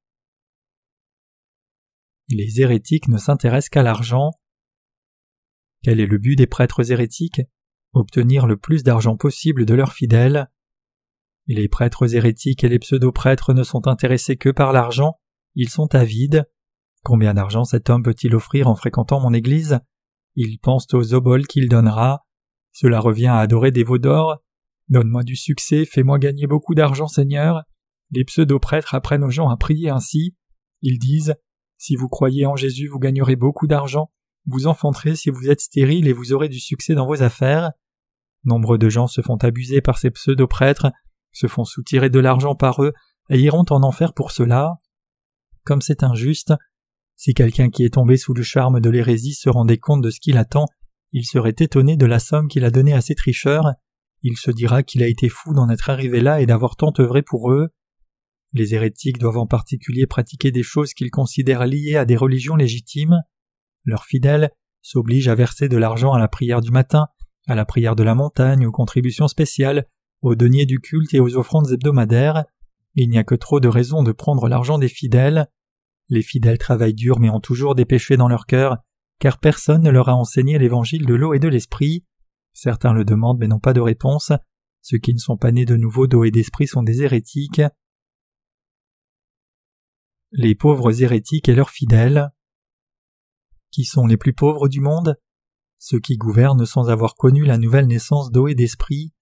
Les hérétiques ne s'intéressent qu'à l'argent. Quel est le but des prêtres hérétiques? Obtenir le plus d'argent possible de leurs fidèles. Les prêtres hérétiques et les pseudo-prêtres ne sont intéressés que par l'argent, ils sont avides. Combien d'argent cet homme peut-il offrir en fréquentant mon église? Ils pensent aux oboles qu'il donnera. Cela revient à adorer des veaux d'or. Donne-moi du succès, fais-moi gagner beaucoup d'argent, Seigneur. Les pseudo-prêtres apprennent aux gens à prier ainsi. Ils disent Si vous croyez en Jésus, vous gagnerez beaucoup d'argent. Vous enfanterez si vous êtes stérile et vous aurez du succès dans vos affaires. Nombre de gens se font abuser par ces pseudo-prêtres, se font soutirer de l'argent par eux et iront en enfer pour cela. Comme c'est injuste, si quelqu'un qui est tombé sous le charme de l'hérésie se rendait compte de ce qu'il attend, il serait étonné de la somme qu'il a donnée à ses tricheurs, il se dira qu'il a été fou d'en être arrivé là et d'avoir tant œuvré pour eux. Les hérétiques doivent en particulier pratiquer des choses qu'ils considèrent liées à des religions légitimes. Leurs fidèles s'obligent à verser de l'argent à la prière du matin, à la prière de la montagne, aux contributions spéciales, aux deniers du culte et aux offrandes hebdomadaires. Il n'y a que trop de raisons de prendre l'argent des fidèles. Les fidèles travaillent dur mais ont toujours des péchés dans leur cœur, car personne ne leur a enseigné l'évangile de l'eau et de l'esprit. Certains le demandent mais n'ont pas de réponse. Ceux qui ne sont pas nés de nouveau d'eau et d'esprit sont des hérétiques. Les pauvres hérétiques et leurs fidèles. Qui sont les plus pauvres du monde? Ceux qui gouvernent sans avoir connu la nouvelle naissance d'eau et d'esprit.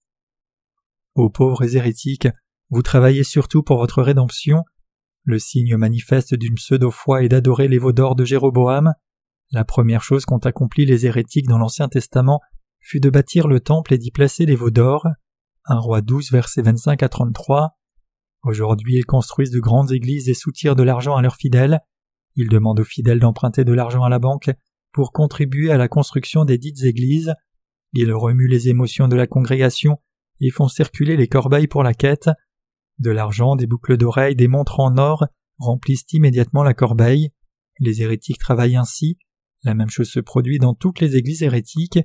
Ô pauvres hérétiques, vous travaillez surtout pour votre rédemption. Le signe manifeste d'une pseudo-foi est d'adorer les veaux d'or de Jéroboam. La première chose qu'ont accompli les hérétiques dans l'Ancien Testament fut de bâtir le temple et d'y placer les veaux d'or. Un roi 12, versets 25 à 33. Aujourd'hui, ils construisent de grandes églises et soutirent de l'argent à leurs fidèles. Ils demandent aux fidèles d'emprunter de l'argent à la banque pour contribuer à la construction des dites églises. Ils remuent les émotions de la congrégation et font circuler les corbeilles pour la quête. De l'argent, des boucles d'oreilles, des montres en or remplissent immédiatement la corbeille. Les hérétiques travaillent ainsi. La même chose se produit dans toutes les églises hérétiques.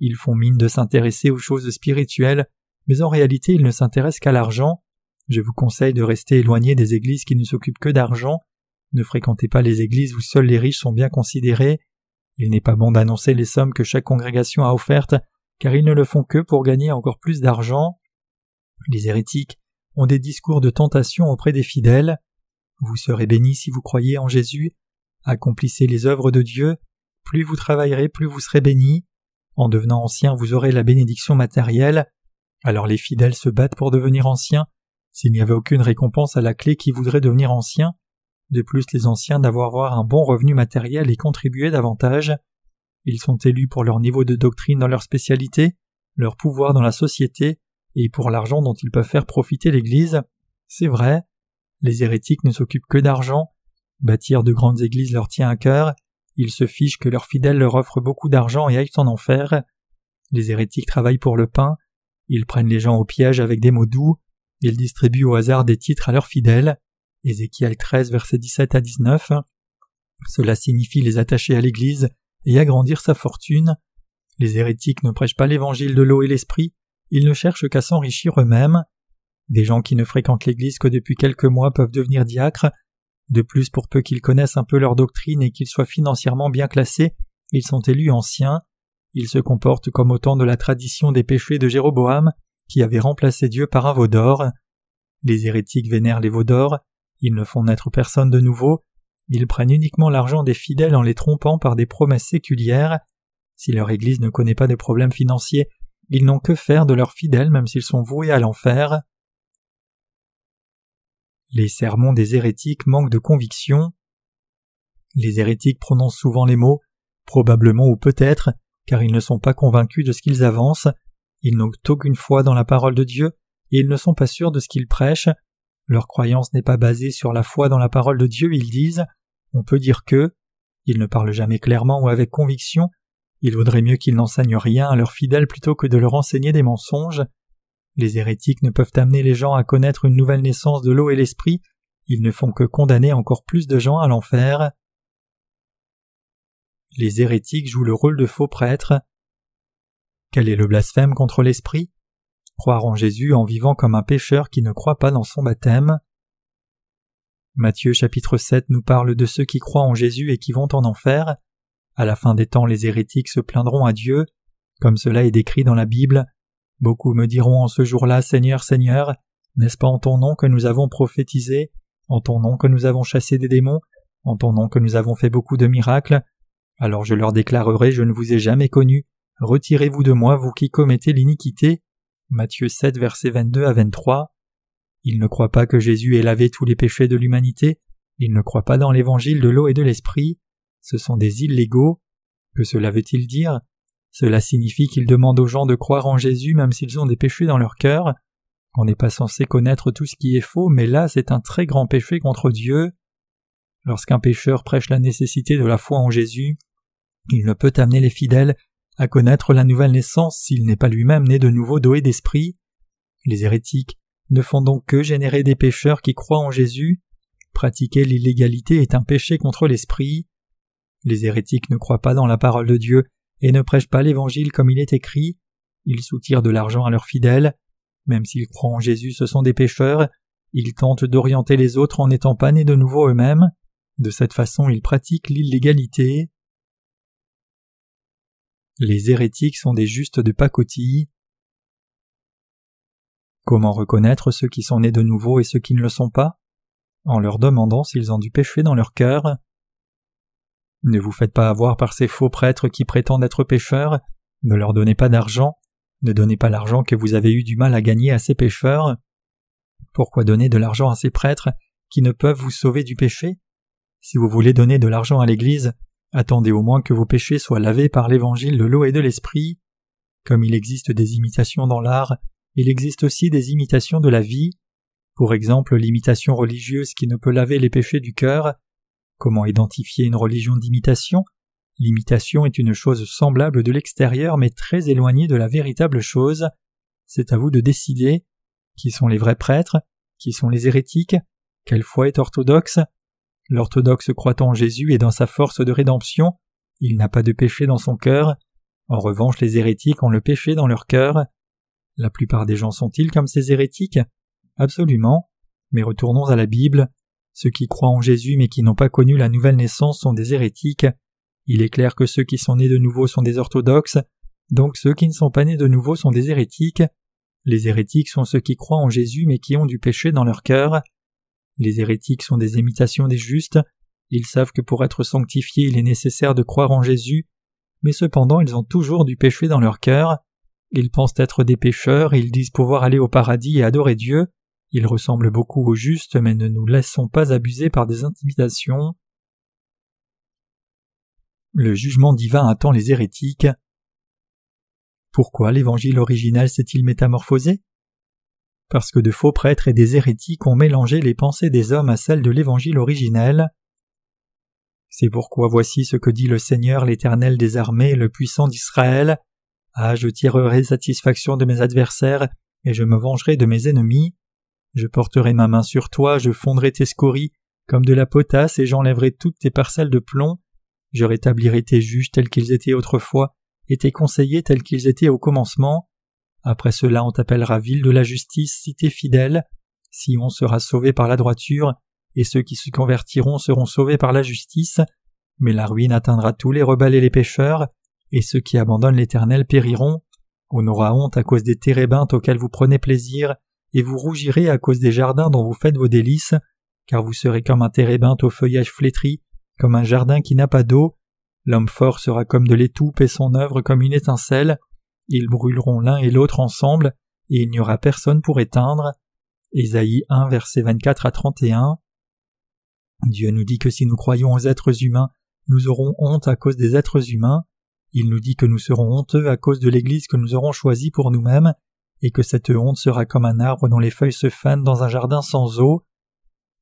Ils font mine de s'intéresser aux choses spirituelles, mais en réalité ils ne s'intéressent qu'à l'argent. Je vous conseille de rester éloigné des églises qui ne s'occupent que d'argent. Ne fréquentez pas les églises où seuls les riches sont bien considérés. Il n'est pas bon d'annoncer les sommes que chaque congrégation a offertes, car ils ne le font que pour gagner encore plus d'argent. Les hérétiques ont des discours de tentation auprès des fidèles. Vous serez bénis si vous croyez en Jésus. Accomplissez les œuvres de Dieu. Plus vous travaillerez, plus vous serez bénis. En devenant ancien, vous aurez la bénédiction matérielle. Alors les fidèles se battent pour devenir anciens. S'il n'y avait aucune récompense à la clé qui voudrait devenir ancien, de plus les anciens d'avoir un bon revenu matériel et contribuer davantage. Ils sont élus pour leur niveau de doctrine dans leur spécialité, leur pouvoir dans la société, et pour l'argent dont ils peuvent faire profiter l'Église. C'est vrai. Les hérétiques ne s'occupent que d'argent. Bâtir de grandes églises leur tient à cœur. Ils se fichent que leurs fidèles leur offrent beaucoup d'argent et aillent en enfer. Les hérétiques travaillent pour le pain. Ils prennent les gens au piège avec des mots doux. Ils distribuent au hasard des titres à leurs fidèles. Ézéchiel 13, versets 17 à 19. Cela signifie les attacher à l'Église et agrandir sa fortune. Les hérétiques ne prêchent pas l'évangile de l'eau et l'esprit, ils ne cherchent qu'à s'enrichir eux-mêmes. Des gens qui ne fréquentent l'Église que depuis quelques mois peuvent devenir diacres. De plus, pour peu qu'ils connaissent un peu leur doctrine et qu'ils soient financièrement bien classés, ils sont élus anciens. Ils se comportent comme au temps de la tradition des péchés de Jéroboam, qui avait remplacé Dieu par un veau d'or. Les hérétiques vénèrent les veaux d'or, ils ne font naître personne de nouveau, ils prennent uniquement l'argent des fidèles en les trompant par des promesses séculières. Si leur Église ne connaît pas de problèmes financiers, ils n'ont que faire de leurs fidèles même s'ils sont voués à l'enfer. Les sermons des hérétiques manquent de conviction. Les hérétiques prononcent souvent les mots probablement ou peut-être, car ils ne sont pas convaincus de ce qu'ils avancent, ils n'ont aucune foi dans la parole de Dieu, et ils ne sont pas sûrs de ce qu'ils prêchent. Leur croyance n'est pas basée sur la foi dans la parole de Dieu, ils disent on peut dire que ils ne parlent jamais clairement ou avec conviction, il vaudrait mieux qu'ils n'enseignent rien à leurs fidèles plutôt que de leur enseigner des mensonges. Les hérétiques ne peuvent amener les gens à connaître une nouvelle naissance de l'eau et l'esprit, ils ne font que condamner encore plus de gens à l'enfer. Les hérétiques jouent le rôle de faux prêtres. Quel est le blasphème contre l'esprit? Croire en Jésus en vivant comme un pécheur qui ne croit pas dans son baptême. Matthieu chapitre 7 nous parle de ceux qui croient en Jésus et qui vont en enfer. À la fin des temps, les hérétiques se plaindront à Dieu, comme cela est décrit dans la Bible. Beaucoup me diront en ce jour-là, Seigneur, Seigneur, n'est-ce pas en ton nom que nous avons prophétisé, en ton nom que nous avons chassé des démons, en ton nom que nous avons fait beaucoup de miracles? Alors je leur déclarerai, je ne vous ai jamais connu, retirez-vous de moi, vous qui commettez l'iniquité. Matthieu 7, versets 22 à 23. Ils ne croient pas que Jésus ait lavé tous les péchés de l'humanité, ils ne croient pas dans l'évangile de l'eau et de l'esprit, ce sont des illégaux. Que cela veut-il dire? Cela signifie qu'ils demandent aux gens de croire en Jésus même s'ils ont des péchés dans leur cœur. On n'est pas censé connaître tout ce qui est faux, mais là c'est un très grand péché contre Dieu. Lorsqu'un pécheur prêche la nécessité de la foi en Jésus, il ne peut amener les fidèles à connaître la nouvelle naissance s'il n'est pas lui-même né de nouveau et d'esprit. Les hérétiques ne font donc que générer des pécheurs qui croient en Jésus. Pratiquer l'illégalité est un péché contre l'esprit. Les hérétiques ne croient pas dans la parole de Dieu et ne prêchent pas l'Évangile comme il est écrit. Ils soutirent de l'argent à leurs fidèles. Même s'ils croient en Jésus, ce sont des pécheurs. Ils tentent d'orienter les autres en n'étant pas nés de nouveau eux-mêmes. De cette façon, ils pratiquent l'illégalité. Les hérétiques sont des justes de pacotille. Comment reconnaître ceux qui sont nés de nouveau et ceux qui ne le sont pas? En leur demandant s'ils ont du péché dans leur cœur. Ne vous faites pas avoir par ces faux prêtres qui prétendent être pécheurs, ne leur donnez pas d'argent, ne donnez pas l'argent que vous avez eu du mal à gagner à ces pécheurs. Pourquoi donner de l'argent à ces prêtres qui ne peuvent vous sauver du péché? Si vous voulez donner de l'argent à l'Église, attendez au moins que vos péchés soient lavés par l'évangile de l'eau et de l'esprit. Comme il existe des imitations dans l'art, il existe aussi des imitations de la vie. Pour exemple, l'imitation religieuse qui ne peut laver les péchés du cœur, Comment identifier une religion d'imitation? L'imitation est une chose semblable de l'extérieur mais très éloignée de la véritable chose. C'est à vous de décider qui sont les vrais prêtres, qui sont les hérétiques, quelle foi est orthodoxe. L'orthodoxe croit en Jésus et dans sa force de rédemption, il n'a pas de péché dans son cœur, En revanche, les hérétiques ont le péché dans leur cœur. La plupart des gens sont-ils comme ces hérétiques? Absolument. Mais retournons à la Bible. Ceux qui croient en Jésus mais qui n'ont pas connu la nouvelle naissance sont des hérétiques. Il est clair que ceux qui sont nés de nouveau sont des orthodoxes, donc ceux qui ne sont pas nés de nouveau sont des hérétiques. Les hérétiques sont ceux qui croient en Jésus mais qui ont du péché dans leur cœur. Les hérétiques sont des imitations des justes, ils savent que pour être sanctifiés il est nécessaire de croire en Jésus, mais cependant ils ont toujours du péché dans leur cœur. Ils pensent être des pécheurs, ils disent pouvoir aller au paradis et adorer Dieu. Ils ressemblent beaucoup aux justes, mais ne nous laissons pas abuser par des intimidations. Le jugement divin attend les hérétiques. Pourquoi l'évangile original s'est-il métamorphosé? Parce que de faux prêtres et des hérétiques ont mélangé les pensées des hommes à celles de l'évangile originel. C'est pourquoi voici ce que dit le Seigneur l'Éternel des armées, le puissant d'Israël. Ah, je tirerai satisfaction de mes adversaires, et je me vengerai de mes ennemis. Je porterai ma main sur toi, je fondrai tes scories comme de la potasse, et j'enlèverai toutes tes parcelles de plomb. Je rétablirai tes juges tels qu'ils étaient autrefois, et tes conseillers tels qu'ils étaient au commencement. Après cela on t'appellera ville de la justice, cité fidèle. on sera sauvé par la droiture, et ceux qui se convertiront seront sauvés par la justice, mais la ruine atteindra tous les rebelles et les pécheurs, et ceux qui abandonnent l'Éternel périront. On aura honte à cause des térébintes auxquels vous prenez plaisir, et vous rougirez à cause des jardins dont vous faites vos délices, car vous serez comme un térébinthe au feuillage flétri, comme un jardin qui n'a pas d'eau. L'homme fort sera comme de l'étoupe et son œuvre comme une étincelle. Ils brûleront l'un et l'autre ensemble, et il n'y aura personne pour éteindre. Ésaïe 1 versets 24 à 31. Dieu nous dit que si nous croyons aux êtres humains, nous aurons honte à cause des êtres humains. Il nous dit que nous serons honteux à cause de l'Église que nous aurons choisie pour nous-mêmes, et que cette honte sera comme un arbre dont les feuilles se fanent dans un jardin sans eau.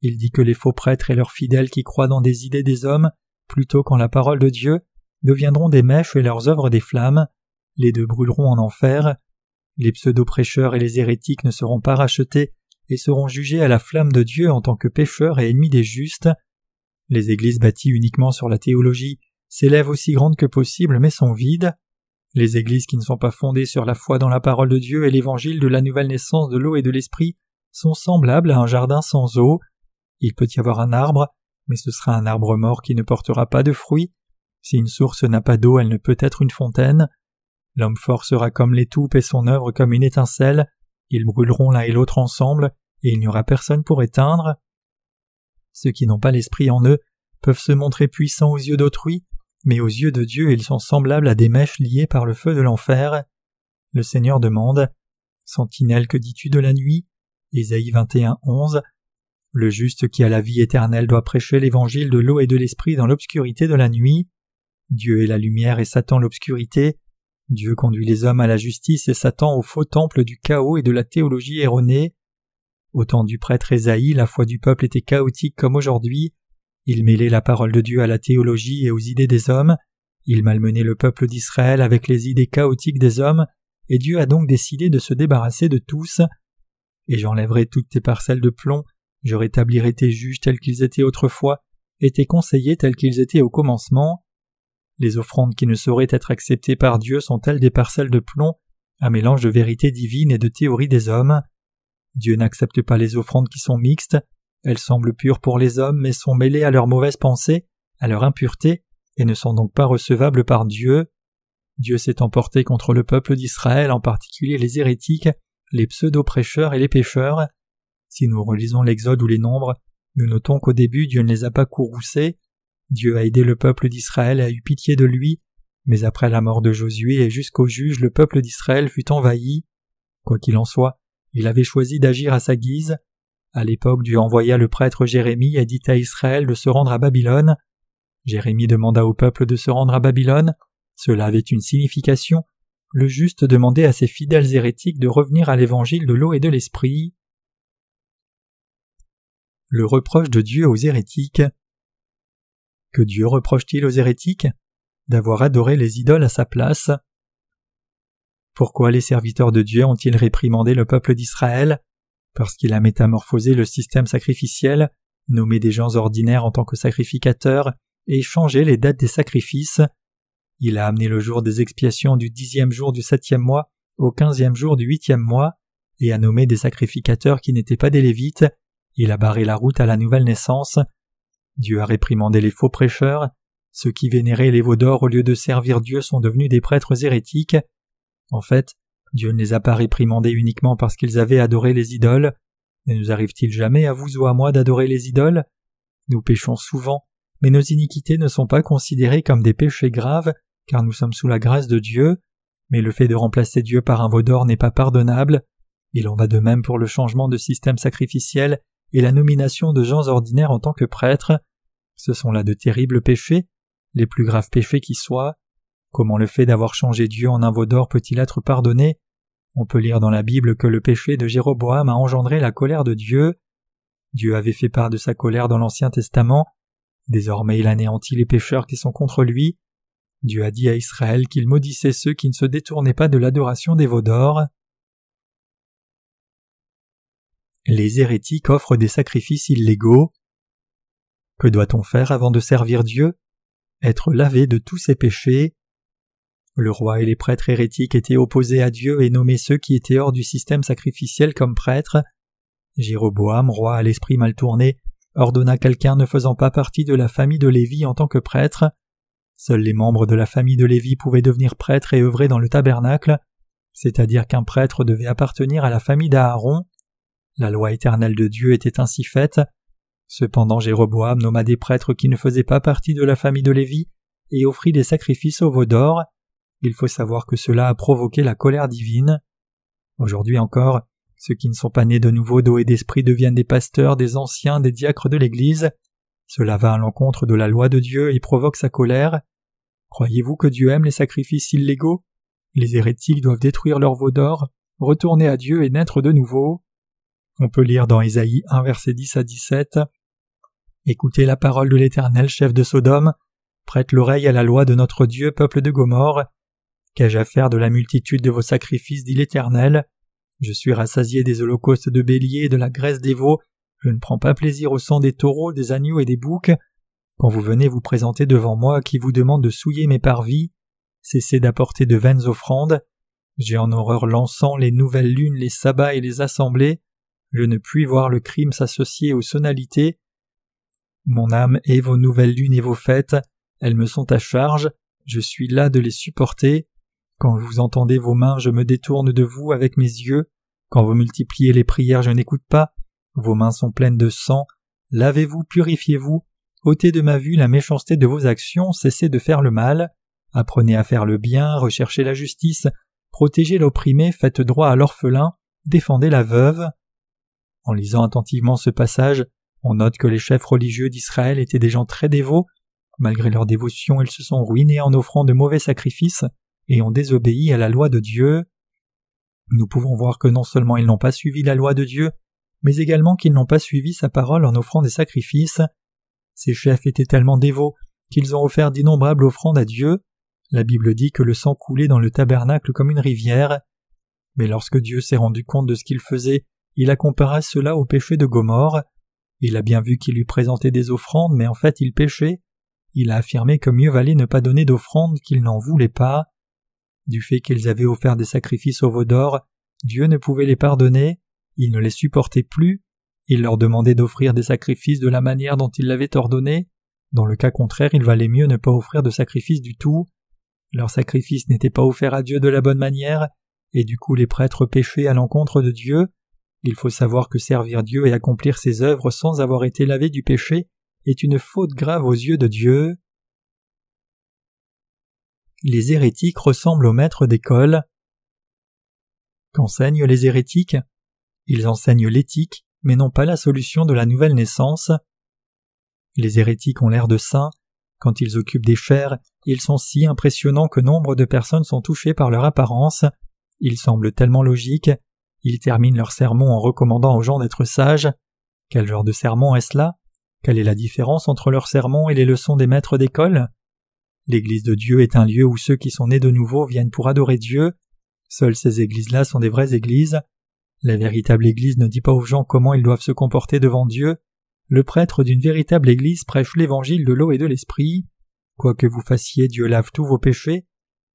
Il dit que les faux prêtres et leurs fidèles qui croient dans des idées des hommes, plutôt qu'en la parole de Dieu, deviendront des mèches et leurs œuvres des flammes. Les deux brûleront en enfer. Les pseudo-prêcheurs et les hérétiques ne seront pas rachetés et seront jugés à la flamme de Dieu en tant que pécheurs et ennemis des justes. Les églises bâties uniquement sur la théologie s'élèvent aussi grandes que possible mais sont vides. Les églises qui ne sont pas fondées sur la foi dans la parole de Dieu et l'évangile de la nouvelle naissance de l'eau et de l'esprit sont semblables à un jardin sans eau. Il peut y avoir un arbre, mais ce sera un arbre mort qui ne portera pas de fruits. Si une source n'a pas d'eau, elle ne peut être une fontaine. L'homme fort sera comme l'étoupe et son œuvre comme une étincelle. Ils brûleront l'un et l'autre ensemble, et il n'y aura personne pour éteindre. Ceux qui n'ont pas l'esprit en eux peuvent se montrer puissants aux yeux d'autrui, mais aux yeux de Dieu ils sont semblables à des mèches liées par le feu de l'enfer. Le Seigneur demande Sentinelle, que dis-tu de la nuit? Ésaïe 21, 11. Le juste qui a la vie éternelle doit prêcher l'évangile de l'eau et de l'esprit dans l'obscurité de la nuit. Dieu est la lumière et Satan l'obscurité. Dieu conduit les hommes à la justice et Satan au faux temple du chaos et de la théologie erronée. Au temps du prêtre Ésaïe, la foi du peuple était chaotique comme aujourd'hui. Il mêlait la parole de Dieu à la théologie et aux idées des hommes. Il malmenait le peuple d'Israël avec les idées chaotiques des hommes, et Dieu a donc décidé de se débarrasser de tous. Et j'enlèverai toutes tes parcelles de plomb, je rétablirai tes juges tels qu'ils étaient autrefois, et tes conseillers tels qu'ils étaient au commencement. Les offrandes qui ne sauraient être acceptées par Dieu sont-elles des parcelles de plomb, un mélange de vérité divine et de théorie des hommes? Dieu n'accepte pas les offrandes qui sont mixtes, elles semblent pures pour les hommes mais sont mêlées à leurs mauvaises pensées, à leur impureté, et ne sont donc pas recevables par Dieu. Dieu s'est emporté contre le peuple d'Israël, en particulier les hérétiques, les pseudo-prêcheurs et les pécheurs. Si nous relisons l'Exode ou les Nombres, nous notons qu'au début Dieu ne les a pas courroucés. Dieu a aidé le peuple d'Israël et a eu pitié de lui, mais après la mort de Josué et jusqu'au juge, le peuple d'Israël fut envahi. Quoi qu'il en soit, il avait choisi d'agir à sa guise. À l'époque, Dieu envoya le prêtre Jérémie et dit à Israël de se rendre à Babylone. Jérémie demanda au peuple de se rendre à Babylone. Cela avait une signification. Le juste demandait à ses fidèles hérétiques de revenir à l'évangile de l'eau et de l'esprit le reproche de Dieu aux hérétiques. Que Dieu reproche-t-il aux hérétiques? D'avoir adoré les idoles à sa place. Pourquoi les serviteurs de Dieu ont-ils réprimandé le peuple d'Israël? Parce qu'il a métamorphosé le système sacrificiel, nommé des gens ordinaires en tant que sacrificateurs, et changé les dates des sacrifices. Il a amené le jour des expiations du dixième jour du septième mois au quinzième jour du huitième mois, et a nommé des sacrificateurs qui n'étaient pas des Lévites. Il a barré la route à la nouvelle naissance. Dieu a réprimandé les faux prêcheurs. Ceux qui vénéraient les veaux au lieu de servir Dieu sont devenus des prêtres hérétiques. En fait, Dieu ne les a pas réprimandés uniquement parce qu'ils avaient adoré les idoles. Ne nous arrive-t-il jamais à vous ou à moi d'adorer les idoles? Nous péchons souvent, mais nos iniquités ne sont pas considérées comme des péchés graves, car nous sommes sous la grâce de Dieu, mais le fait de remplacer Dieu par un veau d'or n'est pas pardonnable. Il en va de même pour le changement de système sacrificiel et la nomination de gens ordinaires en tant que prêtres. Ce sont là de terribles péchés, les plus graves péchés qui soient. Comment le fait d'avoir changé Dieu en un veau d'or peut-il être pardonné? On peut lire dans la Bible que le péché de Jéroboam a engendré la colère de Dieu. Dieu avait fait part de sa colère dans l'Ancien Testament. Désormais il anéantit les pécheurs qui sont contre lui. Dieu a dit à Israël qu'il maudissait ceux qui ne se détournaient pas de l'adoration des veaux d'or. Les hérétiques offrent des sacrifices illégaux. Que doit-on faire avant de servir Dieu? Être lavé de tous ses péchés. Le roi et les prêtres hérétiques étaient opposés à Dieu et nommaient ceux qui étaient hors du système sacrificiel comme prêtres. Jéroboam, roi à l'esprit mal tourné, ordonna quelqu'un ne faisant pas partie de la famille de Lévi en tant que prêtre. Seuls les membres de la famille de Lévi pouvaient devenir prêtres et œuvrer dans le tabernacle, c'est-à-dire qu'un prêtre devait appartenir à la famille d'Aaron. La loi éternelle de Dieu était ainsi faite. Cependant Jéroboam nomma des prêtres qui ne faisaient pas partie de la famille de Lévi et offrit des sacrifices au veau d'or. Il faut savoir que cela a provoqué la colère divine. Aujourd'hui encore, ceux qui ne sont pas nés de nouveau d'eau et d'esprit deviennent des pasteurs, des anciens, des diacres de l'Église. Cela va à l'encontre de la loi de Dieu et provoque sa colère. Croyez-vous que Dieu aime les sacrifices illégaux? Les hérétiques doivent détruire leur veau d'or, retourner à Dieu et naître de nouveau. On peut lire dans Ésaïe 1 verset 10 à 17 Écoutez la parole de l'Éternel, chef de Sodome, prête l'oreille à la loi de notre Dieu, peuple de Gomorre. Qu'ai-je à faire de la multitude de vos sacrifices, dit l'Éternel? Je suis rassasié des holocaustes de béliers et de la graisse des veaux, je ne prends pas plaisir au sang des taureaux, des agneaux et des boucs. Quand vous venez vous présenter devant moi qui vous demande de souiller mes parvis, cessez d'apporter de vaines offrandes. J'ai en horreur l'encens, les nouvelles lunes, les sabbats et les assemblées. Je ne puis voir le crime s'associer aux sonalités. Mon âme et vos nouvelles lunes et vos fêtes, elles me sont à charge, je suis là de les supporter. Quand vous entendez vos mains, je me détourne de vous avec mes yeux. Quand vous multipliez les prières, je n'écoute pas. Vos mains sont pleines de sang, lavez-vous, purifiez-vous, ôtez de ma vue la méchanceté de vos actions, cessez de faire le mal, apprenez à faire le bien, recherchez la justice, protégez l'opprimé, faites droit à l'orphelin, défendez la veuve. En lisant attentivement ce passage, on note que les chefs religieux d'Israël étaient des gens très dévots. Malgré leur dévotion, ils se sont ruinés en offrant de mauvais sacrifices et ont désobéi à la loi de Dieu. Nous pouvons voir que non seulement ils n'ont pas suivi la loi de Dieu, mais également qu'ils n'ont pas suivi sa parole en offrant des sacrifices. Ces chefs étaient tellement dévots qu'ils ont offert d'innombrables offrandes à Dieu. La Bible dit que le sang coulait dans le tabernacle comme une rivière. Mais lorsque Dieu s'est rendu compte de ce qu'il faisait, il a comparé cela au péché de Gomorre. Il a bien vu qu'il lui présentait des offrandes, mais en fait il péchait. Il a affirmé que mieux valait ne pas donner d'offrandes qu'il n'en voulait pas. Du fait qu'ils avaient offert des sacrifices au veau d'or, Dieu ne pouvait les pardonner, il ne les supportait plus, il leur demandait d'offrir des sacrifices de la manière dont il l'avait ordonné, dans le cas contraire il valait mieux ne pas offrir de sacrifices du tout. Leurs sacrifices n'étaient pas offerts à Dieu de la bonne manière, et du coup les prêtres péchaient à l'encontre de Dieu. Il faut savoir que servir Dieu et accomplir ses œuvres sans avoir été lavé du péché est une faute grave aux yeux de Dieu. Les hérétiques ressemblent aux maîtres d'école. Qu'enseignent les hérétiques? Ils enseignent l'éthique, mais non pas la solution de la nouvelle naissance. Les hérétiques ont l'air de saints. Quand ils occupent des chairs, ils sont si impressionnants que nombre de personnes sont touchées par leur apparence. Ils semblent tellement logiques. Ils terminent leur sermon en recommandant aux gens d'être sages. Quel genre de sermon est-ce là? Quelle est la différence entre leur sermon et les leçons des maîtres d'école? L'Église de Dieu est un lieu où ceux qui sont nés de nouveau viennent pour adorer Dieu. Seules ces églises-là sont des vraies églises. La véritable Église ne dit pas aux gens comment ils doivent se comporter devant Dieu. Le prêtre d'une véritable Église prêche l'évangile de l'eau et de l'esprit. Quoi que vous fassiez, Dieu lave tous vos péchés.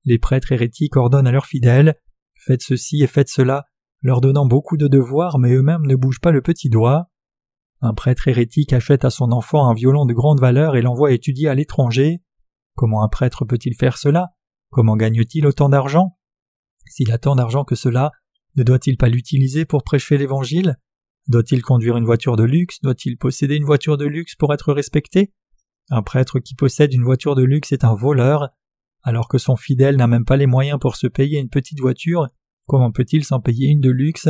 Les prêtres hérétiques ordonnent à leurs fidèles Faites ceci et faites cela, leur donnant beaucoup de devoirs, mais eux-mêmes ne bougent pas le petit doigt. Un prêtre hérétique achète à son enfant un violon de grande valeur et l'envoie étudier à l'étranger. Comment un prêtre peut-il faire cela? Comment gagne-t-il autant d'argent? S'il a tant d'argent que cela, ne doit-il pas l'utiliser pour prêcher l'Évangile? Doit-il conduire une voiture de luxe? Doit-il posséder une voiture de luxe pour être respecté? Un prêtre qui possède une voiture de luxe est un voleur. Alors que son fidèle n'a même pas les moyens pour se payer une petite voiture, comment peut-il s'en payer une de luxe?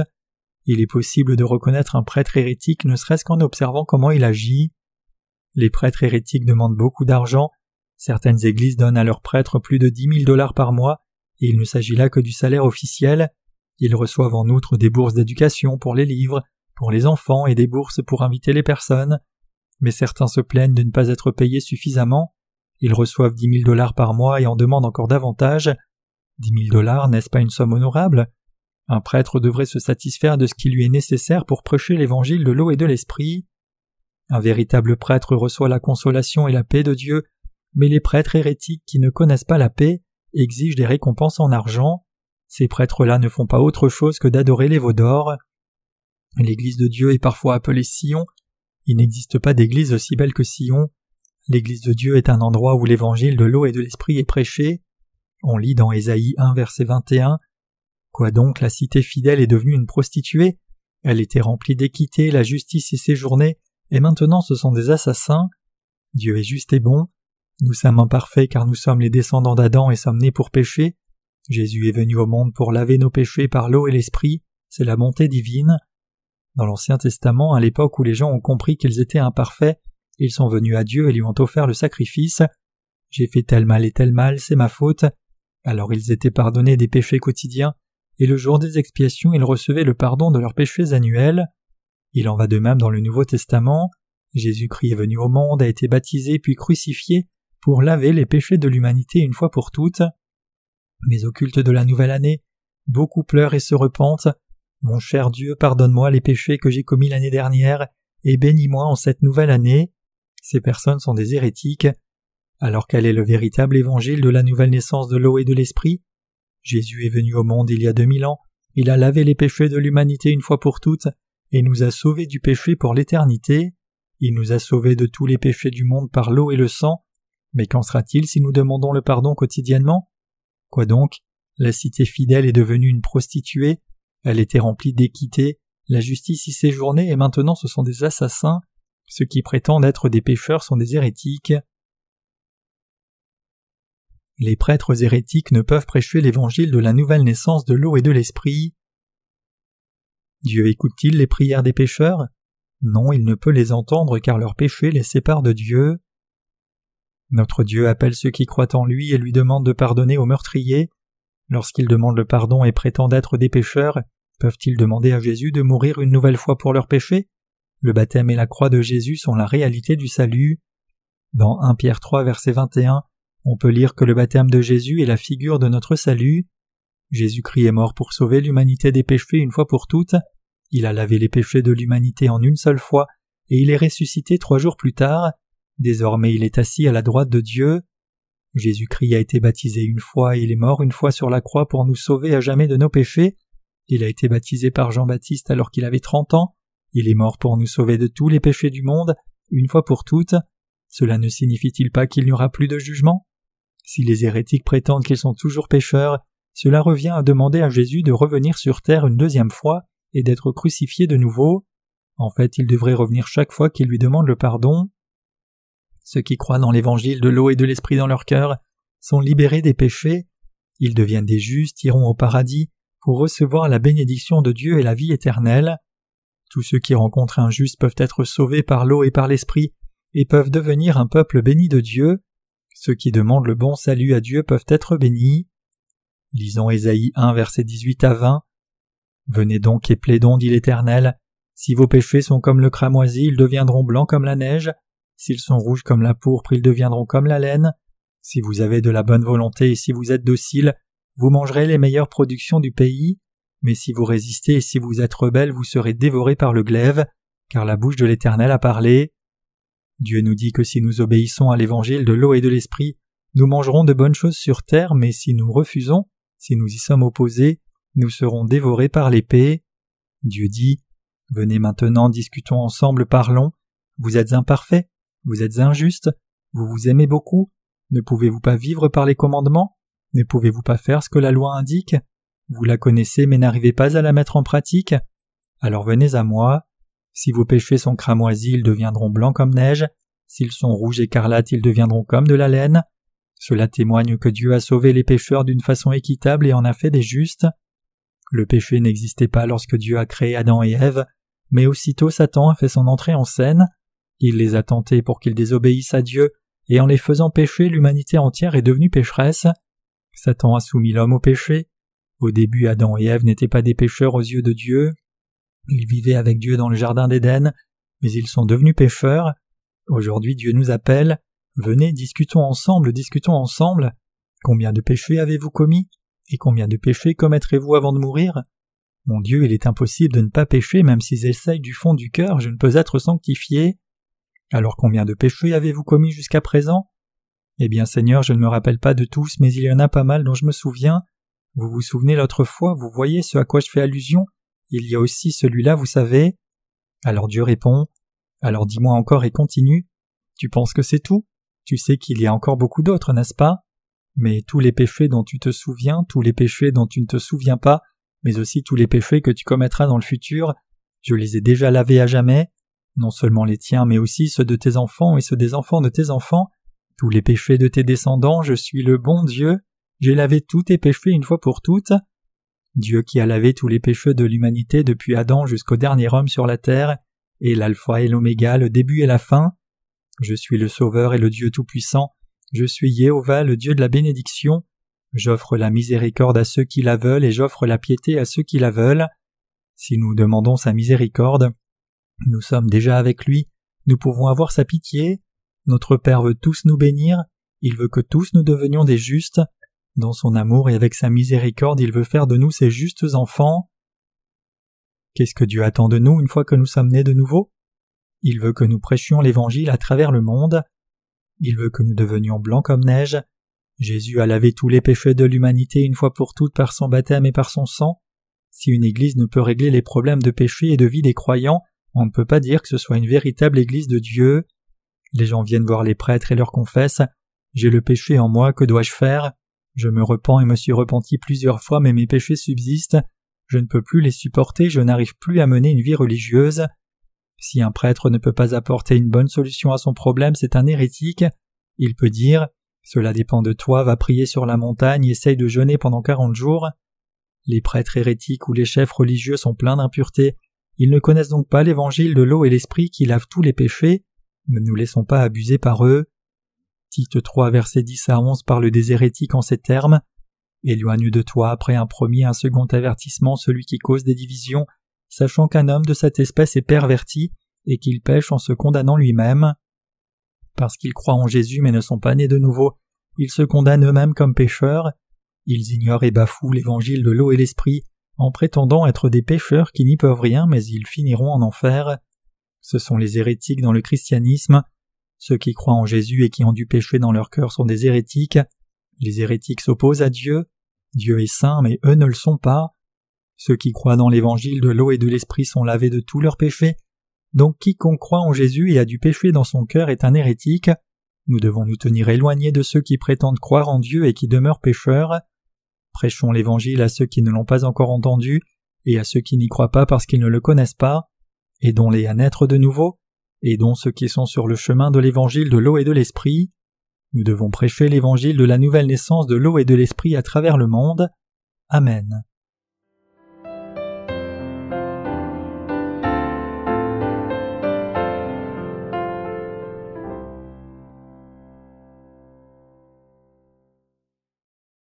Il est possible de reconnaître un prêtre hérétique ne serait-ce qu'en observant comment il agit. Les prêtres hérétiques demandent beaucoup d'argent, certaines églises donnent à leurs prêtres plus de dix mille dollars par mois, et il ne s'agit là que du salaire officiel. Ils reçoivent en outre des bourses d'éducation pour les livres, pour les enfants et des bourses pour inviter les personnes. Mais certains se plaignent de ne pas être payés suffisamment. Ils reçoivent dix mille dollars par mois et en demandent encore davantage. Dix mille dollars, n'est-ce pas une somme honorable? Un prêtre devrait se satisfaire de ce qui lui est nécessaire pour prêcher l'évangile de l'eau et de l'esprit. Un véritable prêtre reçoit la consolation et la paix de Dieu, mais les prêtres hérétiques qui ne connaissent pas la paix exigent des récompenses en argent. Ces prêtres-là ne font pas autre chose que d'adorer les veaux d'or. L'Église de Dieu est parfois appelée Sion. Il n'existe pas d'église aussi belle que Sion. L'Église de Dieu est un endroit où l'évangile de l'eau et de l'esprit est prêché. On lit dans Ésaïe 1 verset 21 Quoi donc la cité fidèle est devenue une prostituée? Elle était remplie d'équité, la justice y séjournait, et maintenant ce sont des assassins. Dieu est juste et bon. Nous sommes imparfaits car nous sommes les descendants d'Adam et sommes nés pour pécher. Jésus est venu au monde pour laver nos péchés par l'eau et l'esprit, c'est la bonté divine. Dans l'Ancien Testament, à l'époque où les gens ont compris qu'ils étaient imparfaits, ils sont venus à Dieu et lui ont offert le sacrifice. J'ai fait tel mal et tel mal, c'est ma faute. Alors ils étaient pardonnés des péchés quotidiens, et le jour des expiations ils recevaient le pardon de leurs péchés annuels. Il en va de même dans le Nouveau Testament. Jésus-Christ est venu au monde, a été baptisé puis crucifié pour laver les péchés de l'humanité une fois pour toutes. Mais au culte de la nouvelle année, beaucoup pleurent et se repentent. Mon cher Dieu, pardonne-moi les péchés que j'ai commis l'année dernière, et bénis-moi en cette nouvelle année. Ces personnes sont des hérétiques. Alors quel est le véritable évangile de la nouvelle naissance de l'eau et de l'esprit? Jésus est venu au monde il y a deux mille ans, il a lavé les péchés de l'humanité une fois pour toutes, et nous a sauvés du péché pour l'éternité. Il nous a sauvés de tous les péchés du monde par l'eau et le sang. Mais qu'en sera-t-il si nous demandons le pardon quotidiennement? Quoi donc? La cité fidèle est devenue une prostituée, elle était remplie d'équité, la justice y séjournait et maintenant ce sont des assassins, ceux qui prétendent être des pécheurs sont des hérétiques. Les prêtres hérétiques ne peuvent prêcher l'évangile de la nouvelle naissance de l'eau et de l'esprit. Dieu écoute-t-il les prières des pécheurs? Non, il ne peut les entendre car leurs péchés les séparent de Dieu. Notre Dieu appelle ceux qui croient en lui et lui demande de pardonner aux meurtriers. Lorsqu'ils demandent le pardon et prétendent être des pécheurs, peuvent-ils demander à Jésus de mourir une nouvelle fois pour leurs péchés? Le baptême et la croix de Jésus sont la réalité du salut. Dans 1 Pierre 3 verset 21, on peut lire que le baptême de Jésus est la figure de notre salut. Jésus-Christ est mort pour sauver l'humanité des péchés une fois pour toutes, il a lavé les péchés de l'humanité en une seule fois, et il est ressuscité trois jours plus tard, désormais il est assis à la droite de Dieu. Jésus-Christ a été baptisé une fois et il est mort une fois sur la croix pour nous sauver à jamais de nos péchés. Il a été baptisé par Jean-Baptiste alors qu'il avait trente ans, il est mort pour nous sauver de tous les péchés du monde, une fois pour toutes. Cela ne signifie-t-il pas qu'il n'y aura plus de jugement? Si les hérétiques prétendent qu'ils sont toujours pécheurs, cela revient à demander à Jésus de revenir sur terre une deuxième fois et d'être crucifié de nouveau. En fait, il devrait revenir chaque fois qu'il lui demande le pardon. Ceux qui croient dans l'évangile de l'eau et de l'esprit dans leur cœur sont libérés des péchés, ils deviennent des justes, iront au paradis pour recevoir la bénédiction de Dieu et la vie éternelle. Tous ceux qui rencontrent un juste peuvent être sauvés par l'eau et par l'esprit et peuvent devenir un peuple béni de Dieu. Ceux qui demandent le bon salut à Dieu peuvent être bénis. Lisons Ésaïe 1 verset 18 à 20. Venez donc et plaidons, dit l'Éternel. Si vos péchés sont comme le cramoisi, ils deviendront blancs comme la neige. S'ils sont rouges comme la pourpre, ils deviendront comme la laine. Si vous avez de la bonne volonté et si vous êtes docile, vous mangerez les meilleures productions du pays. Mais si vous résistez et si vous êtes rebelles, vous serez dévorés par le glaive, car la bouche de l'Éternel a parlé. Dieu nous dit que si nous obéissons à l'évangile de l'eau et de l'esprit, nous mangerons de bonnes choses sur terre, mais si nous refusons, si nous y sommes opposés, nous serons dévorés par l'épée. Dieu dit Venez maintenant, discutons ensemble, parlons. Vous êtes imparfaits, vous êtes injustes, vous vous aimez beaucoup, ne pouvez-vous pas vivre par les commandements? Ne pouvez-vous pas faire ce que la loi indique? Vous la connaissez mais n'arrivez pas à la mettre en pratique? Alors venez à moi. Si vos péchés sont cramoisis, ils deviendront blancs comme neige. S'ils sont rouges écarlates, ils deviendront comme de la laine. Cela témoigne que Dieu a sauvé les pécheurs d'une façon équitable et en a fait des justes. Le péché n'existait pas lorsque Dieu a créé Adam et Ève, mais aussitôt Satan a fait son entrée en scène. Il les a tentés pour qu'ils désobéissent à Dieu, et en les faisant pécher, l'humanité entière est devenue pécheresse. Satan a soumis l'homme au péché. Au début, Adam et Ève n'étaient pas des pécheurs aux yeux de Dieu. Ils vivaient avec Dieu dans le jardin d'Éden, mais ils sont devenus pécheurs. Aujourd'hui, Dieu nous appelle. Venez, discutons ensemble, discutons ensemble. Combien de péchés avez-vous commis Et combien de péchés commettrez-vous avant de mourir? Mon Dieu, il est impossible de ne pas pécher, même si j'essaye du fond du cœur, je ne peux être sanctifié. Alors combien de péchés avez-vous commis jusqu'à présent? Eh bien Seigneur, je ne me rappelle pas de tous, mais il y en a pas mal dont je me souviens. Vous vous souvenez l'autre fois, vous voyez ce à quoi je fais allusion? Il y a aussi celui-là, vous savez. Alors Dieu répond. Alors dis-moi encore et continue. Tu penses que c'est tout? Tu sais qu'il y a encore beaucoup d'autres, n'est-ce pas? Mais tous les péchés dont tu te souviens, tous les péchés dont tu ne te souviens pas, mais aussi tous les péchés que tu commettras dans le futur, je les ai déjà lavés à jamais, non seulement les tiens, mais aussi ceux de tes enfants et ceux des enfants de tes enfants, tous les péchés de tes descendants, je suis le bon Dieu, j'ai lavé tous tes péchés une fois pour toutes. Dieu qui a lavé tous les péchés de l'humanité depuis Adam jusqu'au dernier homme sur la terre, est l'alpha et l'oméga, le début et la fin. Je suis le Sauveur et le Dieu Tout-Puissant, je suis Jéhovah, le Dieu de la bénédiction, j'offre la miséricorde à ceux qui la veulent et j'offre la piété à ceux qui la veulent. Si nous demandons sa miséricorde, nous sommes déjà avec lui, nous pouvons avoir sa pitié, notre Père veut tous nous bénir, il veut que tous nous devenions des justes, dans son amour et avec sa miséricorde il veut faire de nous ses justes enfants. Qu'est-ce que Dieu attend de nous une fois que nous sommes nés de nouveau? Il veut que nous prêchions l'Évangile à travers le monde, il veut que nous devenions blancs comme neige, Jésus a lavé tous les péchés de l'humanité une fois pour toutes par son baptême et par son sang. Si une Église ne peut régler les problèmes de péché et de vie des croyants, on ne peut pas dire que ce soit une véritable Église de Dieu. Les gens viennent voir les prêtres et leur confessent J'ai le péché en moi, que dois-je faire? Je me repens et me suis repenti plusieurs fois, mais mes péchés subsistent. Je ne peux plus les supporter, je n'arrive plus à mener une vie religieuse. Si un prêtre ne peut pas apporter une bonne solution à son problème, c'est un hérétique. Il peut dire Cela dépend de toi, va prier sur la montagne, essaye de jeûner pendant quarante jours. Les prêtres hérétiques ou les chefs religieux sont pleins d'impuretés ils ne connaissent donc pas l'évangile de l'eau et l'esprit qui lave tous les péchés. Ne nous laissons pas abuser par eux. Tite 3 versets 10 à 11 parle des hérétiques en ces termes. Éloigne de toi après un premier un second avertissement celui qui cause des divisions, sachant qu'un homme de cette espèce est perverti et qu'il pêche en se condamnant lui-même. Parce qu'ils croient en Jésus mais ne sont pas nés de nouveau, ils se condamnent eux-mêmes comme pécheurs. Ils ignorent et bafouent l'évangile de l'eau et l'esprit en prétendant être des pécheurs qui n'y peuvent rien mais ils finiront en enfer. Ce sont les hérétiques dans le christianisme. Ceux qui croient en Jésus et qui ont du péché dans leur cœur sont des hérétiques. Les hérétiques s'opposent à Dieu. Dieu est saint mais eux ne le sont pas. Ceux qui croient dans l'évangile de l'eau et de l'esprit sont lavés de tous leurs péchés. Donc quiconque croit en Jésus et a du péché dans son cœur est un hérétique. Nous devons nous tenir éloignés de ceux qui prétendent croire en Dieu et qui demeurent pécheurs. Prêchons l'Évangile à ceux qui ne l'ont pas encore entendu, et à ceux qui n'y croient pas parce qu'ils ne le connaissent pas, aidons-les à naître de nouveau, aidons ceux qui sont sur le chemin de l'Évangile de l'eau et de l'Esprit. Nous devons prêcher l'Évangile de la nouvelle naissance de l'eau et de l'Esprit à travers le monde. Amen.